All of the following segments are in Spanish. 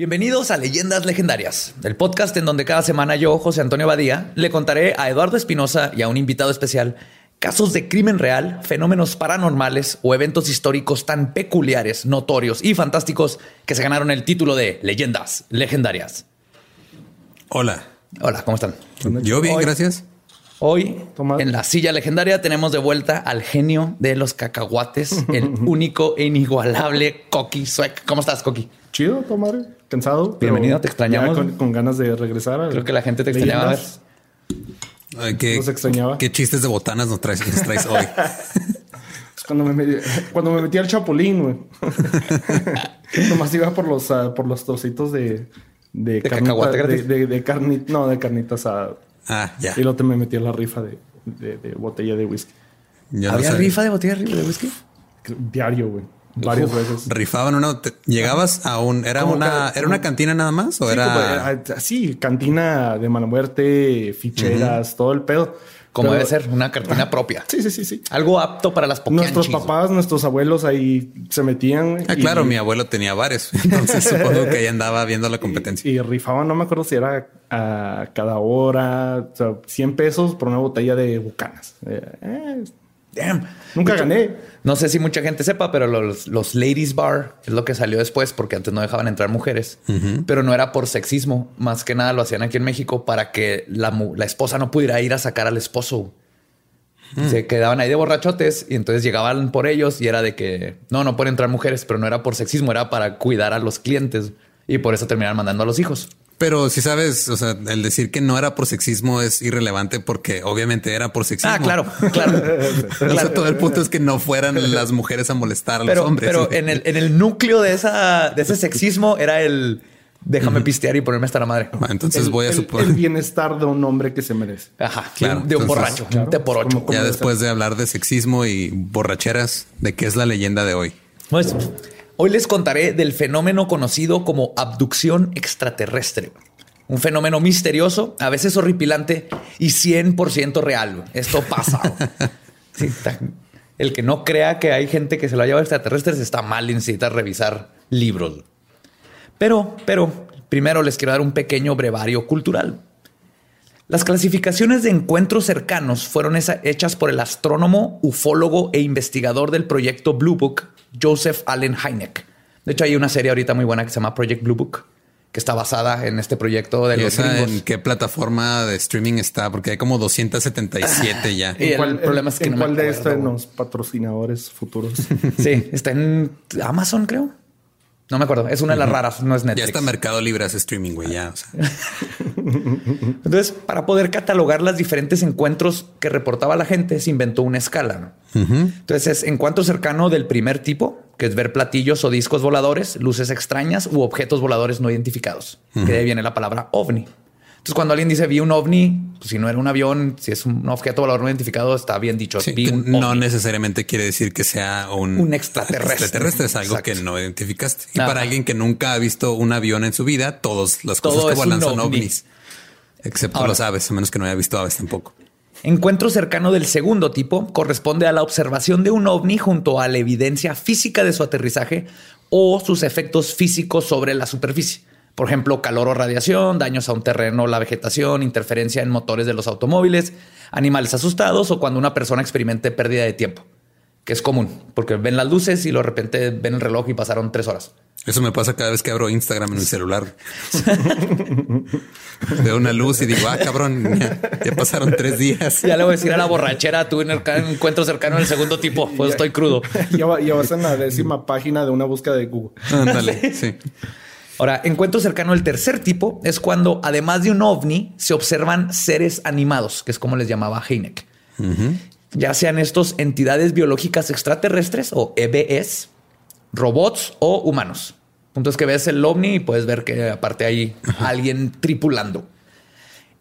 Bienvenidos a Leyendas Legendarias, el podcast en donde cada semana yo, José Antonio Badía, le contaré a Eduardo Espinosa y a un invitado especial casos de crimen real, fenómenos paranormales o eventos históricos tan peculiares, notorios y fantásticos que se ganaron el título de Leyendas Legendarias. Hola. Hola, ¿cómo están? Yo bien, Hoy- gracias. Hoy, Tomás. en la silla legendaria, tenemos de vuelta al genio de los cacahuates, el único e inigualable Coqui Suec. ¿Cómo estás, Coqui? Chido, tu madre. Cansado. Bienvenido, te extrañamos. Con, con ganas de regresar. a Creo que la gente te extrañaba. Ay, ¿Qué, Los extrañaba. ¿Qué chistes de botanas nos traes, nos traes hoy? Cuando me, metí- cuando me metí al chapulín, güey. Nomás iba por los, ah, por los trocitos de... De, cacahuate de, gratis? de, de carni- no, de carnita asada. Ah, ya. Y luego te me metí a la rifa de, de, de botella de whisky. Ya ¿Había rifa de botella de whisky? Diario, güey. Varias veces. Rifaban una. te- Llegabas a un. ¿Era Como una, era una cantina nada más? ¿O Sí, era.? como, ah, sí, cantina de mala muerte, ficheras, todo el pedo. Como Pero- debe ser, una cartina propia. Sí, sí, sí, sí. Algo apto para las poquianchis. Nuestros papás, nuestros abuelos ahí se metían. Ah, y- claro, mi abuelo tenía bares. Entonces supongo que ahí andaba viendo la competencia. Y, y rifaban, no me acuerdo si era a cada hora, o sea, 100 pesos por una botella de bucanas. Eh, eh, Damn. nunca gané. No sé si mucha gente sepa, pero los, los ladies bar es lo que salió después porque antes no dejaban entrar mujeres, pero no era por sexismo. Más que nada lo hacían aquí en México para que la, la esposa no pudiera ir a sacar al esposo. Se quedaban ahí de borrachotes y entonces llegaban por ellos y era de que no, no pueden entrar mujeres, pero no era por sexismo, era para cuidar a los clientes y por eso terminaron mandando a los hijos. Pero si sabes, o sea, el decir que no era por sexismo es irrelevante porque obviamente era por sexismo. Ah, claro, claro. O sea, todo el punto es que no fueran las mujeres a molestar a pero, los hombres. pero en el, en el núcleo de esa, de ese sexismo era el déjame pistear y ponerme hasta la madre. Ah, Entonces El- voy a suponer. El bienestar de un hombre que se merece. Ajá, Claro, de un entonces, borracho, claro, un té por ocho. Ya después de hablar de sexismo y borracheras, ¿de qué es la leyenda de hoy? Pues, hoy les contaré del fenómeno conocido como abducción extraterrestre. Un fenómeno misterioso, a veces horripilante y 100% real. Esto pasa. Sí, el que no crea que hay gente que se lo ha llevado extraterrestres está mal y necesita revisar libros. Pero, pero, primero les quiero dar un pequeño brevario cultural. Las clasificaciones de encuentros cercanos fueron hechas por el astrónomo, ufólogo e investigador del proyecto Blue Book, Joseph Allen Hynek. De hecho, hay una serie ahorita muy buena que se llama Project Blue Book, que está basada en este proyecto de ¿Y los esa en qué plataforma de streaming está? Porque hay como 277 ya. Y el problema es que ¿En no me cuál de estos los patrocinadores futuros? Sí, está en Amazon, creo. No me acuerdo. Es una de las raras, no es Ya Netflix. está Mercado Libre hace streaming, güey. Ya, o sea. Entonces, para poder catalogar los diferentes encuentros que reportaba la gente, se inventó una escala. ¿no? Entonces, es encuentro cercano del primer tipo, que es ver platillos o discos voladores, luces extrañas u objetos voladores no identificados, que de ahí viene la palabra ovni. Entonces, cuando alguien dice vi un ovni, pues, si no era un avión, si es un objeto volador no identificado, está bien dicho. Sí, vi que un no ovni. necesariamente quiere decir que sea un, Un extraterrestre. extraterrestre es algo Exacto. que no identificaste. Y Ajá. para alguien que nunca ha visto un avión en su vida, todas las Todo cosas que vuelan son ovni. ovnis. Excepto Ahora. los aves, a menos que no haya visto aves tampoco. Encuentro cercano del segundo tipo corresponde a la observación de un ovni junto a la evidencia física de su aterrizaje o sus efectos físicos sobre la superficie. Por ejemplo, calor o radiación, daños a un terreno, la vegetación, interferencia en motores de los automóviles, animales asustados o cuando una persona experimente pérdida de tiempo, que es común porque ven las luces y de repente ven el reloj y pasaron tres horas. Eso me pasa cada vez que abro Instagram en mi celular. Veo una luz y digo, ah, cabrón, ya, ya pasaron tres días. Ya le voy a decir a la borrachera, tuve un encuentro cercano en el segundo tipo, pues estoy crudo. ya, ya vas en la décima página de una búsqueda de Google. Ándale, sí. Ahora, encuentro cercano del tercer tipo es cuando, además de un ovni, se observan seres animados, que es como les llamaba Heineck. Ya sean estos entidades biológicas extraterrestres o EBS, robots o humanos. Punto es que ves el ovni y puedes ver que aparte hay alguien tripulando.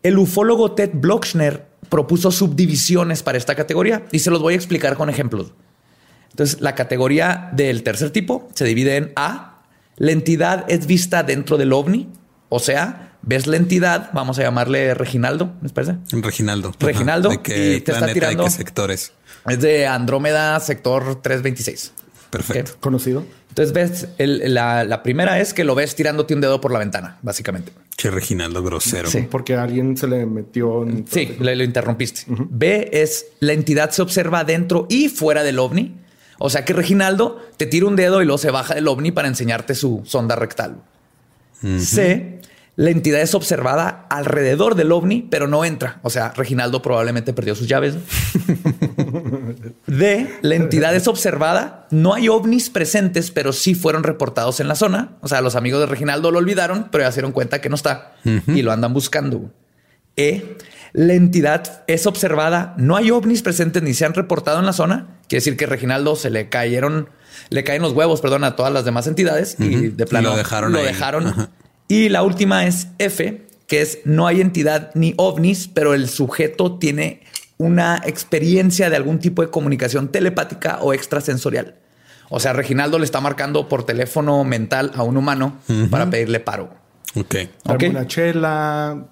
El ufólogo Ted Blochner propuso subdivisiones para esta categoría y se los voy a explicar con ejemplos. Entonces, la categoría del tercer tipo se divide en A. La entidad es vista dentro del ovni. O sea, ves la entidad, vamos a llamarle Reginaldo, ¿me parece? Reginaldo. Ajá. Reginaldo, ¿De qué y te está tirando- de qué sectores? Es de Andrómeda, sector 326. Perfecto. Conocido. Entonces, ves, el- la, la primera es que lo ves tirándote un dedo por la ventana, básicamente. Che, Reginaldo grosero. Sí. Porque a alguien se le metió en... Sí, le, lo interrumpiste. B es la entidad se observa dentro y fuera del ovni. O sea que Reginaldo te tira un dedo y luego se baja del ovni para enseñarte su sonda rectal. C, la entidad es observada alrededor del ovni, pero no entra. O sea, Reginaldo probablemente perdió sus llaves. D, la entidad es observada. No hay ovnis presentes, pero sí fueron reportados en la zona. O sea, los amigos de Reginaldo lo olvidaron, pero ya se dieron cuenta que no está y lo andan buscando. E, la entidad es observada. No hay ovnis presentes ni se han reportado en la zona. Quiere decir que Reginaldo se le cayeron, le caen los huevos, perdón, a todas las demás entidades y de plano lo dejaron Lo ahí. dejaron. Y la última es F, que es no hay entidad ni ovnis, pero el sujeto tiene una experiencia de algún tipo de comunicación telepática o extrasensorial. O sea, Reginaldo le está marcando por teléfono mental a un humano para pedirle paro. Ok. Dame Ok. una chela.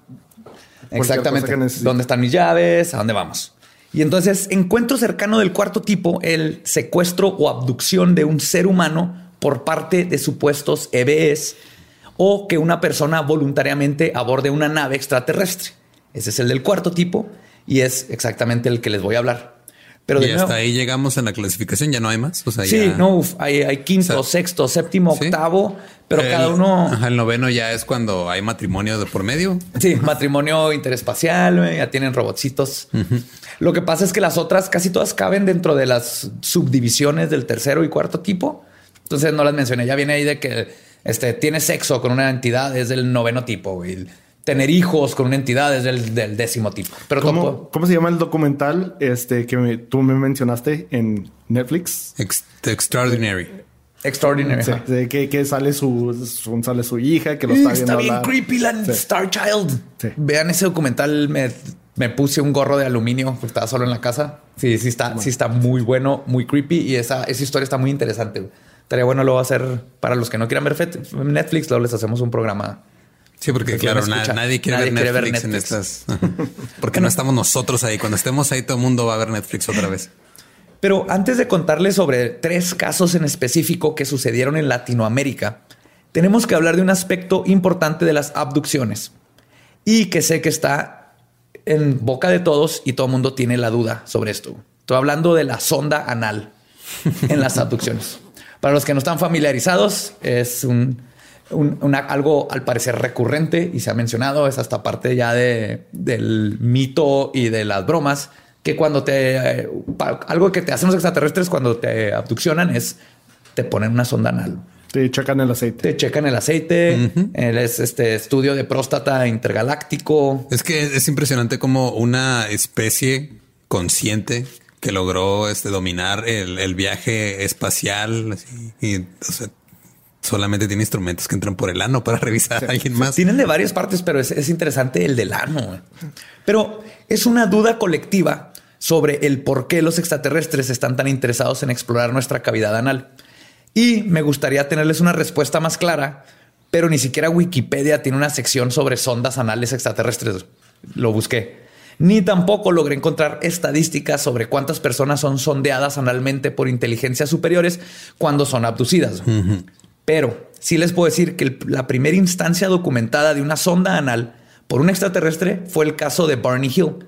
Exactamente. ¿Dónde están mis llaves? ¿A dónde vamos? Y entonces, encuentro cercano del cuarto tipo, el secuestro o abducción de un ser humano por parte de supuestos EBS o que una persona voluntariamente aborde una nave extraterrestre. Ese es el del cuarto tipo y es exactamente el que les voy a hablar. Pero y de nuevo, hasta ahí llegamos en la clasificación, ya no hay más. O sea, sí, ya- no, uf, hay, hay quinto, O sea, sexto, séptimo, sí. octavo, pero El- cada uno... Ajá, el noveno ya es cuando hay matrimonio de por medio. Sí, matrimonio interespacial, ya tienen robotcitos. Lo que pasa es que las otras casi todas caben dentro de las subdivisiones del tercero y cuarto tipo. Entonces no las mencioné. Ya viene ahí de que este, tiene sexo con una entidad es del noveno tipo. güey. Tener hijos con una entidad es del, del décimo tipo. Pero ¿Cómo, cómo se llama el documental este que me- tú me mencionaste en Netflix? Ex- extraordinary. extraordinary. Sí, que, que sale su, su- sale su hija, que lo está está, viendo bien hablar. creepy la Sí. Star Child. Sí. Vean ese documental. Me, me puse un gorro de aluminio porque estaba solo en la casa. Sí, sí está, sí está muy bueno, muy creepy y esa, esa historia está muy interesante. Estaría bueno luego hacer para los que no quieran ver Fet- Netflix, luego les hacemos un programa. Sí, porque Que claro, na- nadie, quiere, Nadie ver quiere ver Netflix en Netflix. estas. Porque no estamos nosotros ahí. Cuando estemos ahí, todo el mundo va a ver Netflix otra vez. Pero antes de contarles sobre tres casos en específico que sucedieron en Latinoamérica, tenemos que hablar de un aspecto importante de las abducciones y que sé que está en boca de todos y todo el mundo tiene la duda sobre esto. Estoy hablando de la sonda anal en las abducciones. Para los que no están familiarizados, es un, un- una- algo al parecer recurrente y se ha mencionado, es hasta parte ya de, del mito y de las bromas, que cuando te... eh, pa- algo que te hacen los extraterrestres cuando te abduccionan es te ponen una sonda anal. Te checan el aceite. Te checan el aceite, el es este estudio de próstata intergaláctico. Es que es impresionante como una especie consciente que logró este, dominar el, el viaje espacial así, y o sea, solamente tiene instrumentos que entran por el ano para revisar a alguien más. Tienen de varias partes, pero es, es interesante el del ano. Pero es una duda colectiva sobre el por qué los extraterrestres están tan interesados en explorar nuestra cavidad anal. Y me gustaría tenerles una respuesta más clara, pero ni siquiera Wikipedia tiene una sección sobre sondas anales extraterrestres. Lo busqué. Ni tampoco logré encontrar estadísticas sobre cuántas personas son sondeadas analmente por inteligencias superiores cuando son abducidas. Pero sí les puedo decir que el- la primera instancia documentada de una sonda anal por un extraterrestre fue el caso de Barney Hill,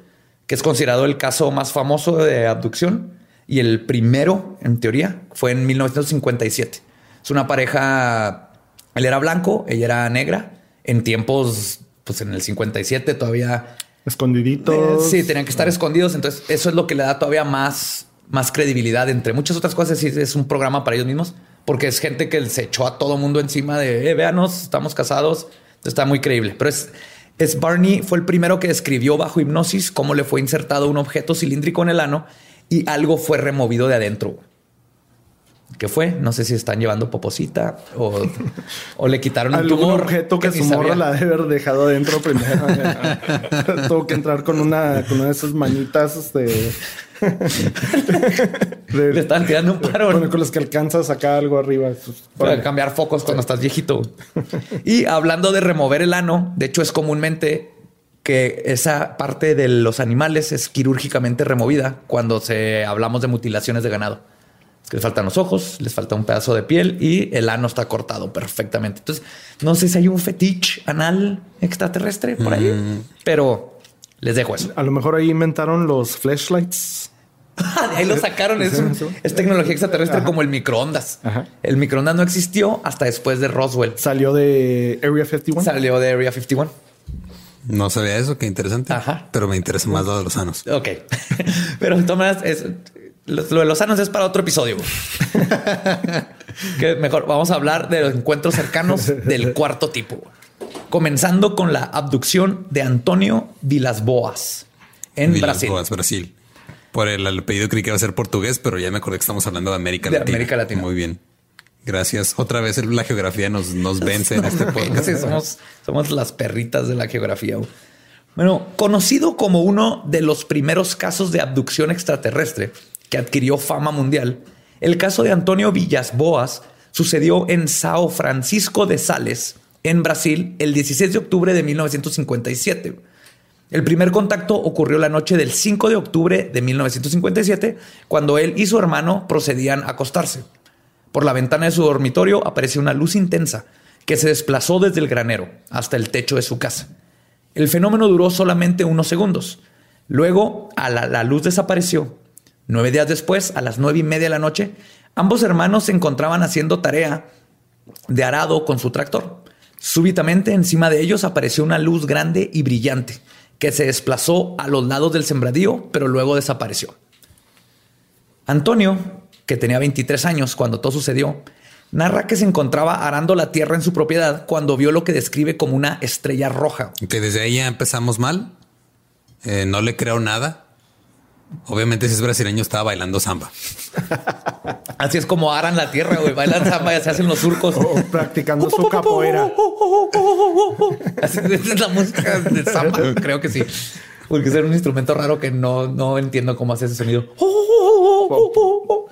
que es considerado el caso más famoso de abducción y el primero, en teoría, fue en 1957. Es una pareja Él era blanco, ella era negra. En tiempos, pues en el 57 todavía Escondiditos. eh, Sí, tenían que estar escondidos. Entonces, eso es lo que le da todavía más, más credibilidad. Entre muchas otras cosas, sí, es un programa para ellos mismos, porque es gente que se echó a todo mundo encima de, eh, véanos, estamos casados. Está muy creíble. Pero es, es Barney fue el primero que describió bajo hipnosis cómo le fue insertado un objeto cilíndrico en el ano y algo fue removido de adentro. ¿Qué fue? No sé si están llevando poposita o, o le quitaron un tumor. objeto que, su morra la debe haber dejado adentro primero. Tuvo que entrar con una, con una de esas manitas este, de- Le estaban tirando un paro. con, con las que alcanza a sacar algo arriba. Pues, Para cambiar focos cuando estás viejito. Y hablando de remover el ano, de hecho es comúnmente que esa parte de los animales es quirúrgicamente removida cuando se hablamos de mutilaciones de ganado. Es que les faltan los ojos, les falta un pedazo de piel y el ano está cortado perfectamente. Entonces, no sé si hay un fetiche anal extraterrestre por ahí, pero les dejo eso. A lo mejor ahí inventaron los flashlights. De ahí lo sacaron. Es, un- es tecnología extraterrestre como el microondas. Ajá. El microondas no existió hasta después de Roswell. Salió de Area 51. Salió de Area 51. No sabía eso, qué interesante. Ajá. Pero me interesa más lo de los sanos. Ok. Pero de todas maneras, es, lo, lo de los sanos es para otro episodio. que mejor vamos a hablar de los encuentros cercanos del cuarto tipo. Comenzando con la abducción de Antonio Vilas Boas en Vilas Brasil. Boas, Brasil. Por el apellido creí que iba a ser portugués, pero ya me acordé que estamos hablando de América De Latina. América Latina. Muy bien. Gracias. Otra vez la geografía nos, nos vence en este podcast. Sí, somos, somos las perritas de la geografía. Bueno, conocido como uno de los primeros casos de abducción extraterrestre que adquirió fama mundial, el caso de Antonio Villas Boas sucedió en Sao Francisco de Sales, en Brasil, el 16 de octubre de 1957. El primer contacto ocurrió la noche del 5 de octubre de 1957, cuando él y su hermano procedían a acostarse. Por la ventana de su dormitorio apareció una luz intensa que se desplazó desde el granero hasta el techo de su casa. El fenómeno duró solamente unos segundos. Luego, la, la luz desapareció. Nueve días después, a las nueve y media de la noche, ambos hermanos se encontraban haciendo tarea de arado con su tractor. Súbitamente, encima de ellos apareció una luz grande y brillante que se desplazó a los lados del sembradío, pero luego desapareció. Antonio, que tenía 23 años cuando todo sucedió, narra que se encontraba arando la tierra en su propiedad cuando vio lo que describe como una estrella roja. Que desde ahí ya empezamos mal. Eh, no le creo nada. Obviamente, si es brasileño, estaba bailando samba. Así es como aran la tierra, güey. Bailan samba y se hacen los surcos. O practicando su capoeira. Así es la música de samba. Creo que sí. Porque es un instrumento raro que no, no entiendo cómo hace ese sonido.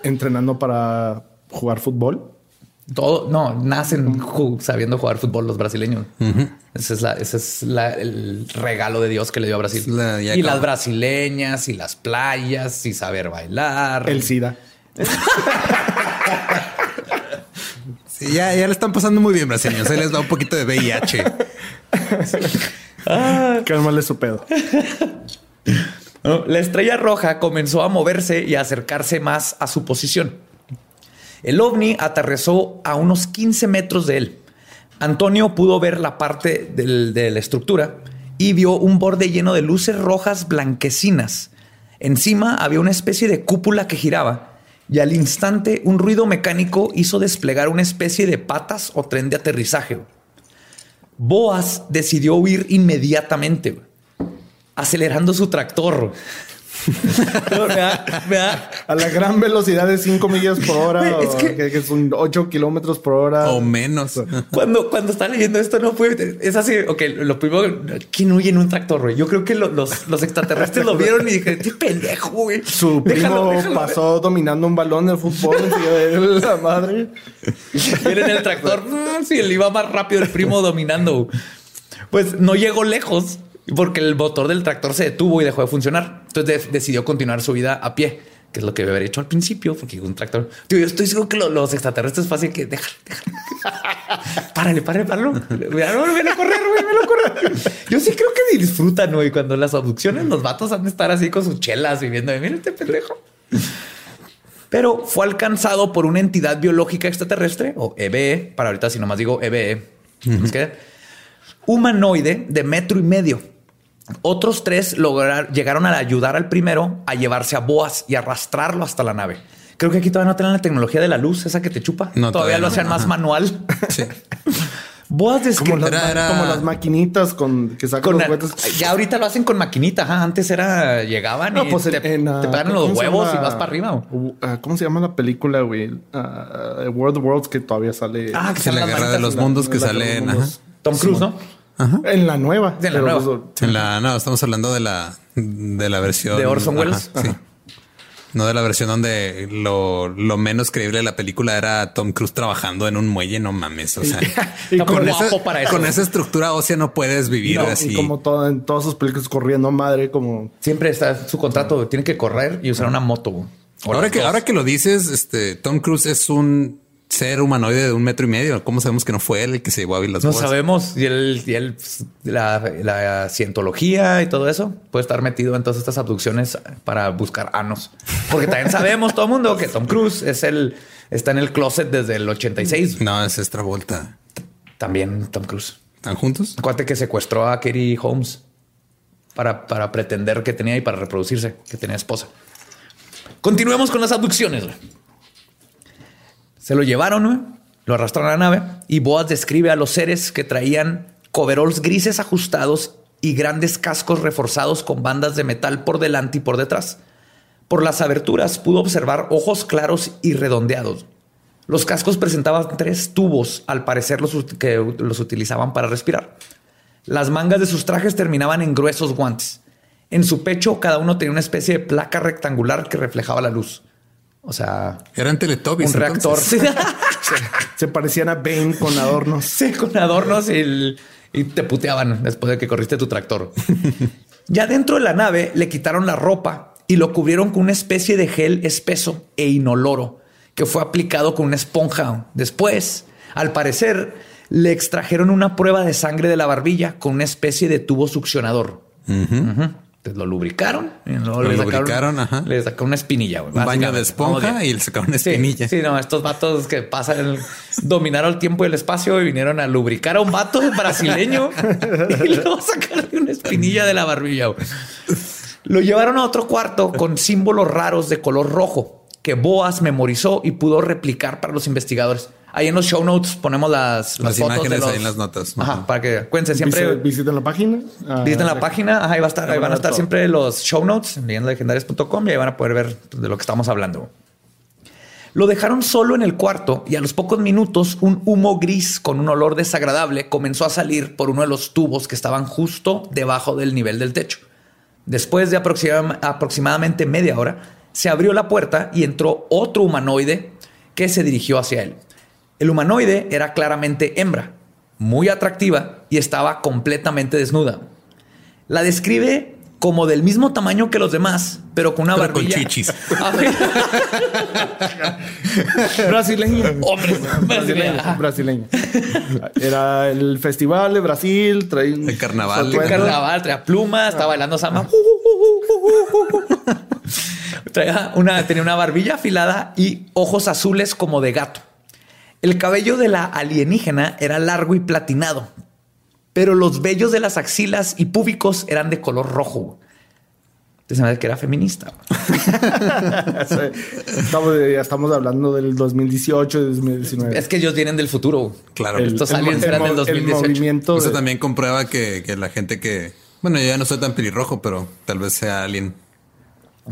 Entrenando para jugar fútbol. Todo, no, nacen sabiendo jugar fútbol los brasileños. Ese es, la, ese es la- el regalo de Dios que le dio a Brasil. La- y las brasileñas y las playas y saber bailar. El SIDA. Sí, ya, ya le están pasando muy bien, brasileños. Ahí les da un poquito de VIH. Cálmale su pedo. La estrella roja comenzó a moverse y a acercarse más a su posición. El ovni aterrizó a unos 15 metros de él. Antonio pudo ver la parte de la estructura y vio un borde lleno de luces rojas blanquecinas. Encima había una especie de cúpula que giraba y al instante un ruido mecánico hizo desplegar una especie de patas o tren de aterrizaje. Boas decidió huir inmediatamente acelerando su tractor. No, me da- me da- A la gran velocidad de 5 millas por hora. Es o que- que, que son 8 kilómetros por hora. o menos. Cuando, cuando estaba leyendo esto, no fue. Es así. Ok, lo primero, ¿quién huye en un tractor? güey? Yo creo que lo- los, los extraterrestres lo vieron y dije, qué pendejo, güey. Su primo Déjalo, déjalo". pasó dominando un balón de fútbol él, la madre. Y en el tractor, mm, sí, él iba más rápido, el primo dominando. Pues no llegó lejos porque el motor del tractor se detuvo y dejó de funcionar. Entonces de- decidió continuar su vida a pie, que es lo que debe haber hecho al principio, porque un tractor. Tío, yo estoy seguro que lo- los extraterrestres fácil que déjalo. Párale, párale, páralo. No, ven a correr, ven a correr. Yo sí creo que disfrutan, güey, cuando las abducciones los vatos han de estar así con sus chelas y viendo, mira este pendejo. pero fue alcanzado por una entidad biológica extraterrestre, o EBE, para ahorita si nomás digo EBE, ¿es que? humanoide de metro y medio. Otros tres lograron, llegaron a ayudar al primero a llevarse a Boas y arrastrarlo hasta la nave. Creo que aquí todavía no tienen la tecnología de la luz, esa que te chupa. No, todavía, todavía lo no. hacían más Ajá. manual. Sí. Boas Como describió las, Era- ma- era- como las maquinitas con que sacan con los juguetes. ya ahorita lo hacen con maquinita. ajá. Antes era llegaban No, y pues te, en, ah, te pegan ¿cómo los huevos llama? y vas para arriba. Uh, ah, ¿Cómo se llama la película, güey? Ah, World of Worlds que todavía sale. Ah, que Sí, la salen guerra de los mundos que la- sale en, los ajá. mundos. Tom Cruise, ¿no? En la nueva. En la nueva. pues, En la, no, estamos hablando de la, de la versión De Orson Ajá, Welles. sí. No de la versión donde lo, lo menos creíble de la película era Tom Cruise trabajando en un muelle. No mames. O sea, Y con, esa, para eso. con esa estructura ósea no puedes vivir no, así. y como todo, en todas sus películas corriendo madre, como Siempre está su contrato. Tiene que correr y usar una moto. Ahora que, dos. ahora que lo dices, este Tom Cruise es un ser humanoide de un metro y medio. ¿Cómo sabemos que no fue él el que se llevó a las No sabemos. Y él, y él, pues, la, la cientología y todo eso puede estar metido en todas estas abducciones para buscar anos. Porque también sabemos todo el mundo que Tom Cruise es el, está en el closet desde el 86. No, es esta vuelta. También Tom Cruise. ¿Están juntos? Acuérdate que secuestró a Katie Holmes para, para pretender que tenía y para reproducirse, que tenía esposa. Continuemos con las abducciones. Se lo llevaron, güey, lo arrastraron a la nave y Boaz describe a los seres que traían coveralls grises ajustados y grandes cascos reforzados con bandas de metal por delante y por detrás. Por las aberturas pudo observar ojos claros y redondeados. Los cascos presentaban tres tubos, al parecer los que los utilizaban para respirar. Las mangas de sus trajes terminaban en gruesos guantes. En su pecho cada uno tenía una especie de placa rectangular que reflejaba la luz. O sea, Eran Teletubbies. un reactor. se parecían a Bane con adornos. Sí, con adornos y, el- y te puteaban después de que corriste tu tractor. ya dentro de la nave le quitaron la ropa y lo cubrieron con una especie de gel espeso e inoloro que fue aplicado con una esponja. Después, al parecer, le extrajeron una prueba de sangre de la barbilla con una especie de tubo succionador. Lo lubricaron y luego Lo le sacaron, lubricaron, ajá. le sacaron una espinilla. güey, Un baño de esponja y le sacaron una Sí, espinilla. Sí, no, estos vatos que pasan, el- dominaron el tiempo y el espacio y vinieron a lubricar a un vato brasileño y luego sacarle una espinilla de la barbilla. güey. Lo llevaron a otro cuarto con símbolos raros de color rojo que Boas memorizó y pudo replicar para los investigadores. Ahí en los show notes ponemos las, Las fotos imágenes de los- ahí en las notas. Ajá, para que cuenten siempre. Visiten, la página. Ah, Visiten la página, ajá, ahí, va a estar, ahí van a estar todo. siempre los show notes en leyendalegendarias.com y ahí van a poder ver de lo que estamos hablando. Lo dejaron solo en el cuarto y a los pocos minutos un humo gris con un olor desagradable comenzó a salir por uno de los tubos que estaban justo debajo del nivel del techo. Después de aproxima- aproximadamente media hora, se abrió la puerta y entró otro humanoide que se dirigió hacia él. El humanoide era claramente hembra, muy atractiva y estaba completamente desnuda. La describe como del mismo tamaño que los demás, pero con una Pero con barbilla. chichis. A ver. Brasileño. Hombre, brasileño. brasileño. Era el festival de Brasil. Traía un- El carnaval. atuendo. carnaval, traía plumas, estaba bailando samba. Traía una, tenía una barbilla afilada y ojos azules como de gato. El cabello de la alienígena era largo y platinado, pero los vellos de las axilas y púbicos eran de color rojo. Entonces, sabes que era feminista. estamos, ya estamos hablando del 2018, 2019. Es que ellos vienen del futuro. Claro. El- Estos aliens el eran del mo- el 2018. movimiento Eso de- también comprueba que, que la gente que. Bueno, yo ya no soy tan pelirrojo, pero tal vez sea alguien.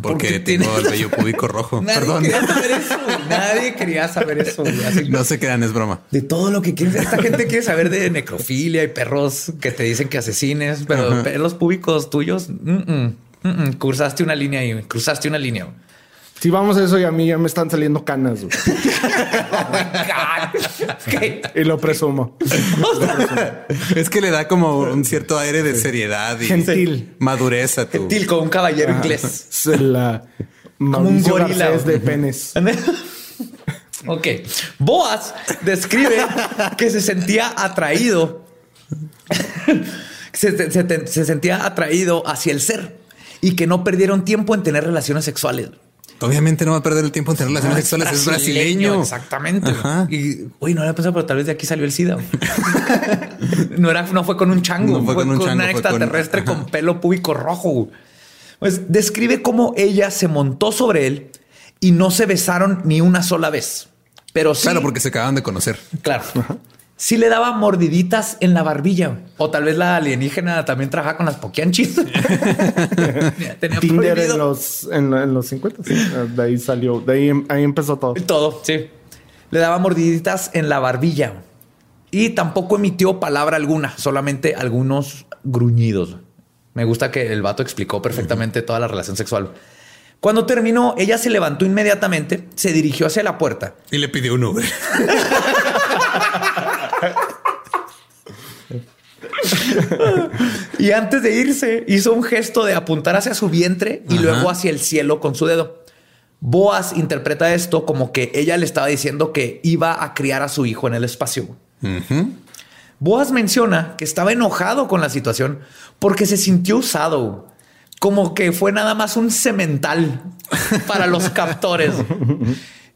Porque Porque tengo el vello púbico rojo. Nadie Perdón. quería saber eso. Nadie quería saber eso. Así- No se crean, es broma. de todo lo que quieres. Esta gente quiere saber de necrofilia y perros que te dicen que asesines, pero Ajá. pelos públicos tuyos, mm, mm, mm, mm. cruzaste una línea y cruzaste una línea. Si vamos a eso y a mí ya me están saliendo canas. güey. Y lo presumo. Es que le da como un cierto aire de seriedad y Gentil. madurez a tu. Gentil como un caballero inglés. La un Mauricio gorila, Garcés de penes. ok. Boas describe que se sentía atraído. se, se- se sentía atraído hacia el ser y que no perdieron tiempo en tener relaciones sexuales. Obviamente no va a perder el tiempo en tener relaciones sexuales. Es brasileño. Exactamente. Ajá. Y, uy, no había pensado, pero tal vez de aquí salió el SIDA. no era, no fue con un chango, No fue fue, con un con chango, un fue con- extraterrestre con, pelo púbico rojo. Pues describe cómo ella se montó sobre él y no se besaron ni una sola vez. Pero sí, Claro, porque se acaban de conocer. claro. Sí le daba mordiditas en la barbilla. O tal vez la alienígena también trabajaba con las poquianchis. Tenía Tinder prohibido. en los, en, en los 50. sí. De ahí salió, de ahí, em- ahí empezó todo. Todo, sí. Le daba mordiditas en la barbilla. Y tampoco emitió palabra alguna, solamente algunos gruñidos. Me gusta que el vato explicó perfectamente toda la relación sexual. Cuando terminó, ella se levantó inmediatamente, se dirigió hacia la puerta Y le pidió un Uber. y antes de irse hizo un gesto de apuntar hacia su vientre y Ajá. luego hacia el cielo con su dedo. Boas interpreta esto como que ella le estaba diciendo que iba a criar a su hijo en el espacio. Boas menciona que estaba enojado con la situación porque se sintió usado, como que fue nada más un cemental para los captores.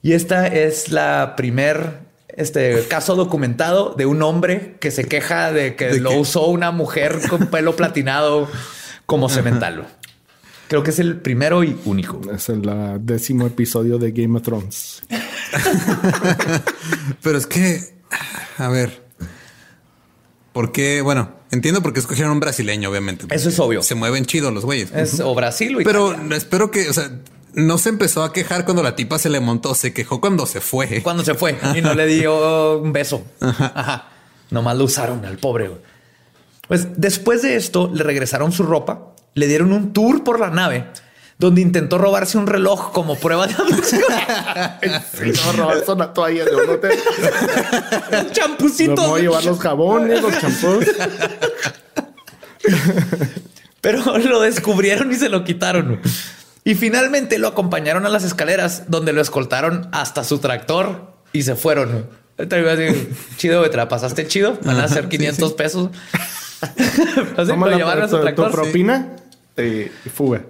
Y esta es la primer este caso documentado de un hombre que se queja de que ¿De lo qué? usó una mujer con pelo platinado como cemental. Creo que es el primero y único. Es el décimo episodio de Game of Thrones. Pero es que, a ver, ¿por qué? Bueno, entiendo por qué escogieron un brasileño, obviamente. Eso es obvio. Se mueven chido los güeyes. Es o Brasil o Pero espero que, o sea, no se empezó a quejar cuando la tipa se le montó, se quejó cuando se fue. cuando se fue y no le dio un beso. Ajá. Nomás lo usaron al pobre. Pues después de esto le regresaron su ropa, le dieron un tour por la nave donde intentó robarse un reloj como prueba de abducción. No, robarse una toalla de no te. un No champucito. me voy a llevar los jabones, los champús. Pero lo descubrieron y se lo quitaron. Y finalmente lo acompañaron a las escaleras donde lo escoltaron hasta su tractor y se fueron. Chido, te la pasaste chido. Van a sí, 500 sí. pesos. Así, lo llevaron a su tu, propina eh, y fuga.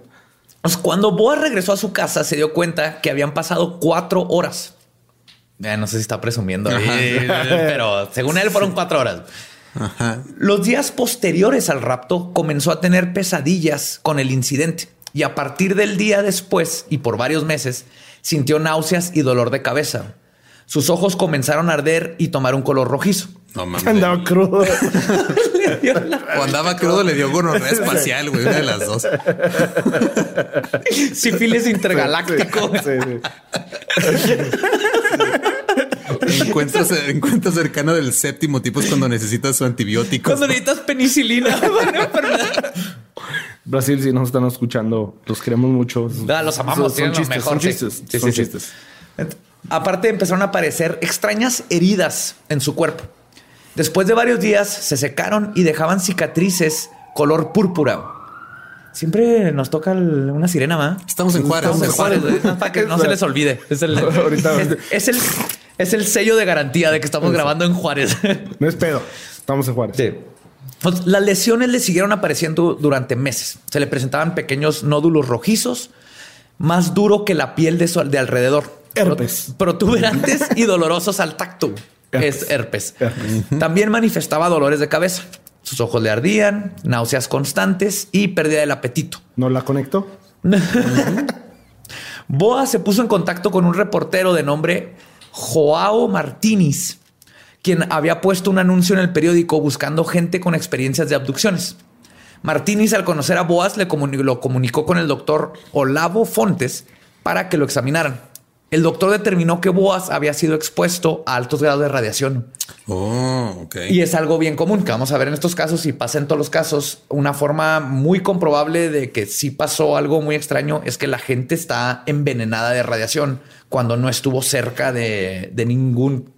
Pues cuando Boa regresó a su casa, se dio cuenta que habían pasado cuatro horas. Ya no sé si está presumiendo, ahí, pero según él fueron cuatro horas. Ajá. Los días posteriores al rapto comenzó a tener pesadillas con el incidente y a partir del día después y por varios meses sintió náuseas y dolor de cabeza. Sus ojos comenzaron a arder y tomar un color rojizo. No mames. Andaba crudo. O andaba crudo, le dio gonorrea espacial, güey, una de las dos. Sífilis intergaláctico. Sí, sí. Encuentro, encuentro cercano del séptimo tipo es cuando necesitas su antibiótico. Cuando necesitas penicilina para una enfermedad. Brasil, si nos están escuchando, los queremos mucho. Ah, los amamos, Son, tienen lo chistes, mejor, son sí. chistes. Sí, son sí, chistes. Aparte empezaron a aparecer extrañas heridas en su cuerpo. Después de varios días se secaron y dejaban cicatrices color púrpura. Siempre nos toca el- una sirena, ¿va? Estamos en Juárez. Estamos en Juárez. No, para que no se les olvide. Es el, Ahorita- es, es el, es el sello de garantía de que estamos grabando en Juárez. No es pedo. Estamos en Juárez. Sí. Pues, Las lesiones le siguieron apareciendo durante meses. Se le presentaban pequeños nódulos rojizos, más duro que la piel de, su, de alrededor. Herpes. Pro- protuberantes y dolorosos al tacto. Herpes. Es herpes. Herpes. También manifestaba dolores de cabeza. Sus ojos le ardían, náuseas constantes y pérdida del apetito. ¿No la conectó? Boa se puso en contacto con un reportero de nombre Joao Martínez, quien había puesto un anuncio en el periódico buscando gente con experiencias de abducciones. Martínez, al conocer a Boas, le lo comunicó con el doctor Olavo Fontes para que lo examinaran. El doctor determinó que Boas había sido expuesto a altos grados de radiación. Oh, ok. Y es algo bien común que vamos a ver en estos casos y pasa en todos los casos. Una forma muy comprobable de que sí pasó algo muy extraño es que la gente está envenenada de radiación cuando no estuvo cerca de, de ningún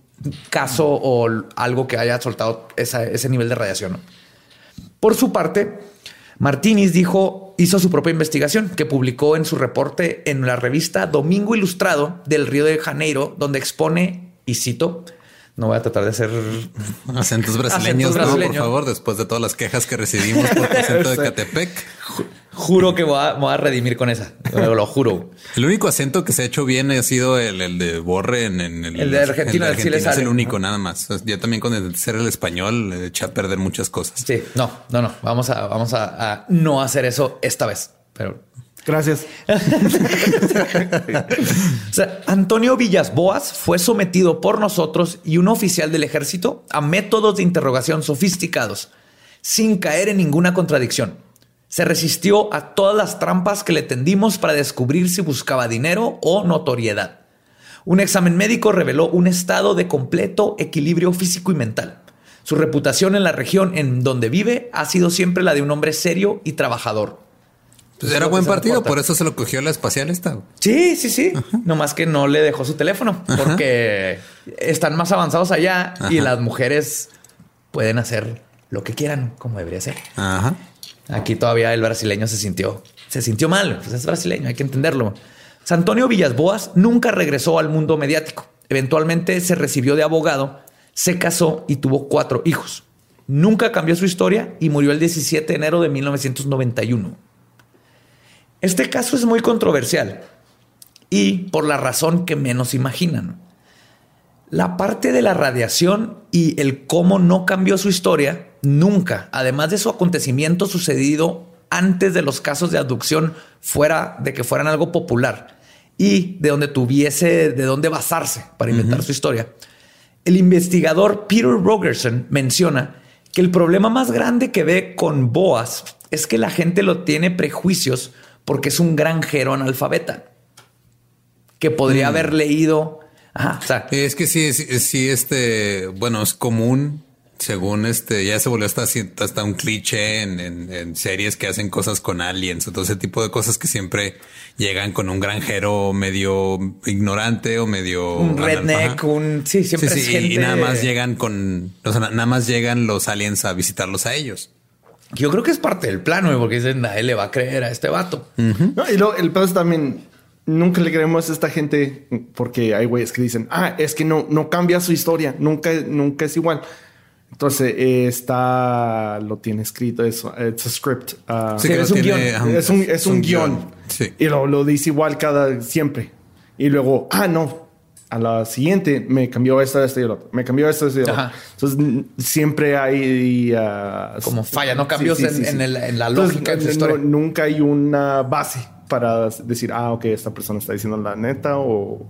caso o algo que haya soltado esa- ese nivel de radiación. ¿no? Por su parte, Martínez dijo, hizo su propia investigación que publicó en su reporte en la revista Domingo Ilustrado del Río de Janeiro, donde expone, y cito, no voy a tratar de hacer Acentos brasileños, Acentos ¿no? brasileños. por favor, después de todas las quejas que recibimos por tu acento de Catepec. Juro que voy a, voy a redimir con esa. Lo, lo juro. El único acento que se ha hecho bien ha sido el, el de Borre en, en El de Argentina, sí le es sale. el único, nada más. Ya también con el ser el español echa a perder muchas cosas. Sí, no, no, no. Vamos a, vamos a, a no hacer eso esta vez. Pero Gracias. O sea, Antonio Villas Boas fue sometido por nosotros y un oficial del ejército a métodos de interrogación sofisticados, sin caer en ninguna contradicción. Se resistió a todas las trampas que le tendimos para descubrir si buscaba dinero o notoriedad. Un examen médico reveló un estado de completo equilibrio físico y mental. Su reputación en la región en donde vive ha sido siempre la de un hombre serio y trabajador. Pues era buen partido, reporta. por eso se lo cogió la espacial esta. Sí, sí, sí. Nomás que no le dejó su teléfono porque están más avanzados allá y Ajá. las mujeres pueden hacer lo que quieran, como debería ser. Ajá. Aquí todavía el brasileño se sintió, se sintió mal. Pues es brasileño, hay que entenderlo. Antonio Villas Boas nunca regresó al mundo mediático. Eventualmente se recibió de abogado, se casó y tuvo cuatro hijos. Nunca cambió su historia y murió el 17 de enero de 1991. Este caso es muy controversial y por la razón que menos imaginan. La parte de la radiación y el cómo no cambió su historia nunca, además de su acontecimiento sucedido antes de los casos de abducción fuera de que fueran algo popular y de donde tuviese de dónde basarse para inventar su historia. El investigador Peter Rogerson menciona que el problema más grande que ve con Boas es que la gente lo tiene prejuicios porque es un granjero analfabeta que podría haber leído. Ajá, o sea, Es que sí, sí, sí, este, bueno, es común, según este, ya se volvió hasta, hasta un cliché en, en- en series que hacen cosas con aliens o todo ese tipo de cosas que siempre llegan con un granjero medio ignorante o medio un redneck, Ajá. un sí, siempre Sí, es sí, gente. y nada más llegan con, o sea, na- nada más llegan los aliens a visitarlos a ellos. Yo creo que es parte del plano, güey, porque dicen nadie le va a creer a este vato. No, y luego el pedo es también nunca le creemos a esta gente porque hay güeyes que dicen, ah, es que no, no cambia su historia, nunca, nunca es igual. Entonces eh, está, lo tiene escrito, es it's a script. ah, Sí, que es un tiene- guion. es un, es un guion. Sí. Y lo, lo dice igual cada siempre. Y luego, ah, no. A la siguiente me cambió esto, esto y lo otro. Me cambió esto, esto y lo otro. Ajá. Entonces siempre hay ah, Como falla, no cambios en- en el- en la lógica de su no- nunca hay una base para decir, ah, ok, esta persona está diciendo la neta o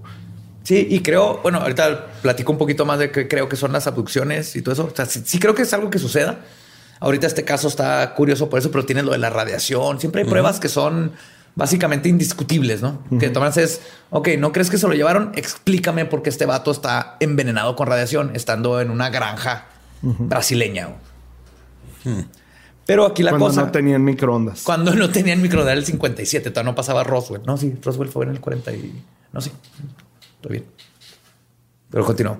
Sí, y creo, bueno, ahorita platico un poquito más de qué creo que son las abducciones y todo eso. O sea, sí, sí creo que es algo que suceda. Ahorita este caso está curioso por eso, pero tiene lo de la radiación. Siempre hay pruebas que son básicamente indiscutibles, ¿no? Que tomas es, ok, ¿no crees que se lo llevaron? Explícame por qué este vato está envenenado con radiación estando en una granja brasileña. Pero aquí la cuando cosa... no tenían microondas. Cuando no tenían microondas el 57, todavía no pasaba Roswell. No, sí, Roswell fue en el 40 y... No, sí, todo bien. Pero continuó.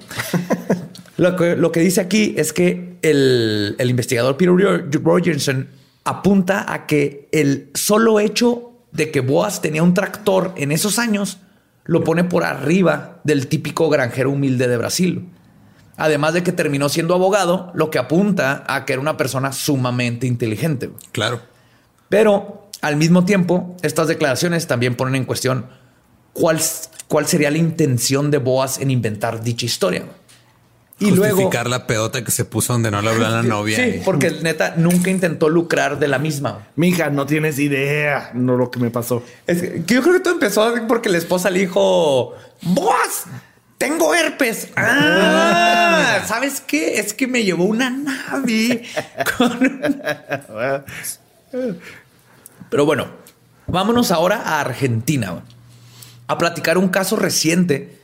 lo, que, lo que dice aquí es que el, el investigador Peter Rogerson apunta a que el solo hecho de que Boas tenía un tractor en esos años lo pone por arriba del típico granjero humilde de Brasil. Además de que terminó siendo abogado, lo que apunta a que era una persona sumamente inteligente. Claro. Pero al mismo tiempo, estas declaraciones también ponen en cuestión cuál, cuál sería la intención de Boas en inventar dicha historia. Y luego, Justificar la pedota que se puso donde no le habló a la novia. sí, y- porque neta nunca intentó lucrar de la misma. Mija, no tienes idea, no lo que me pasó. Es que yo creo que todo empezó porque la esposa le dijo, Boas, tengo herpes. Ah, ¿sabes qué? Es que me llevó una nave con Pero bueno, vámonos ahora a Argentina a platicar un caso reciente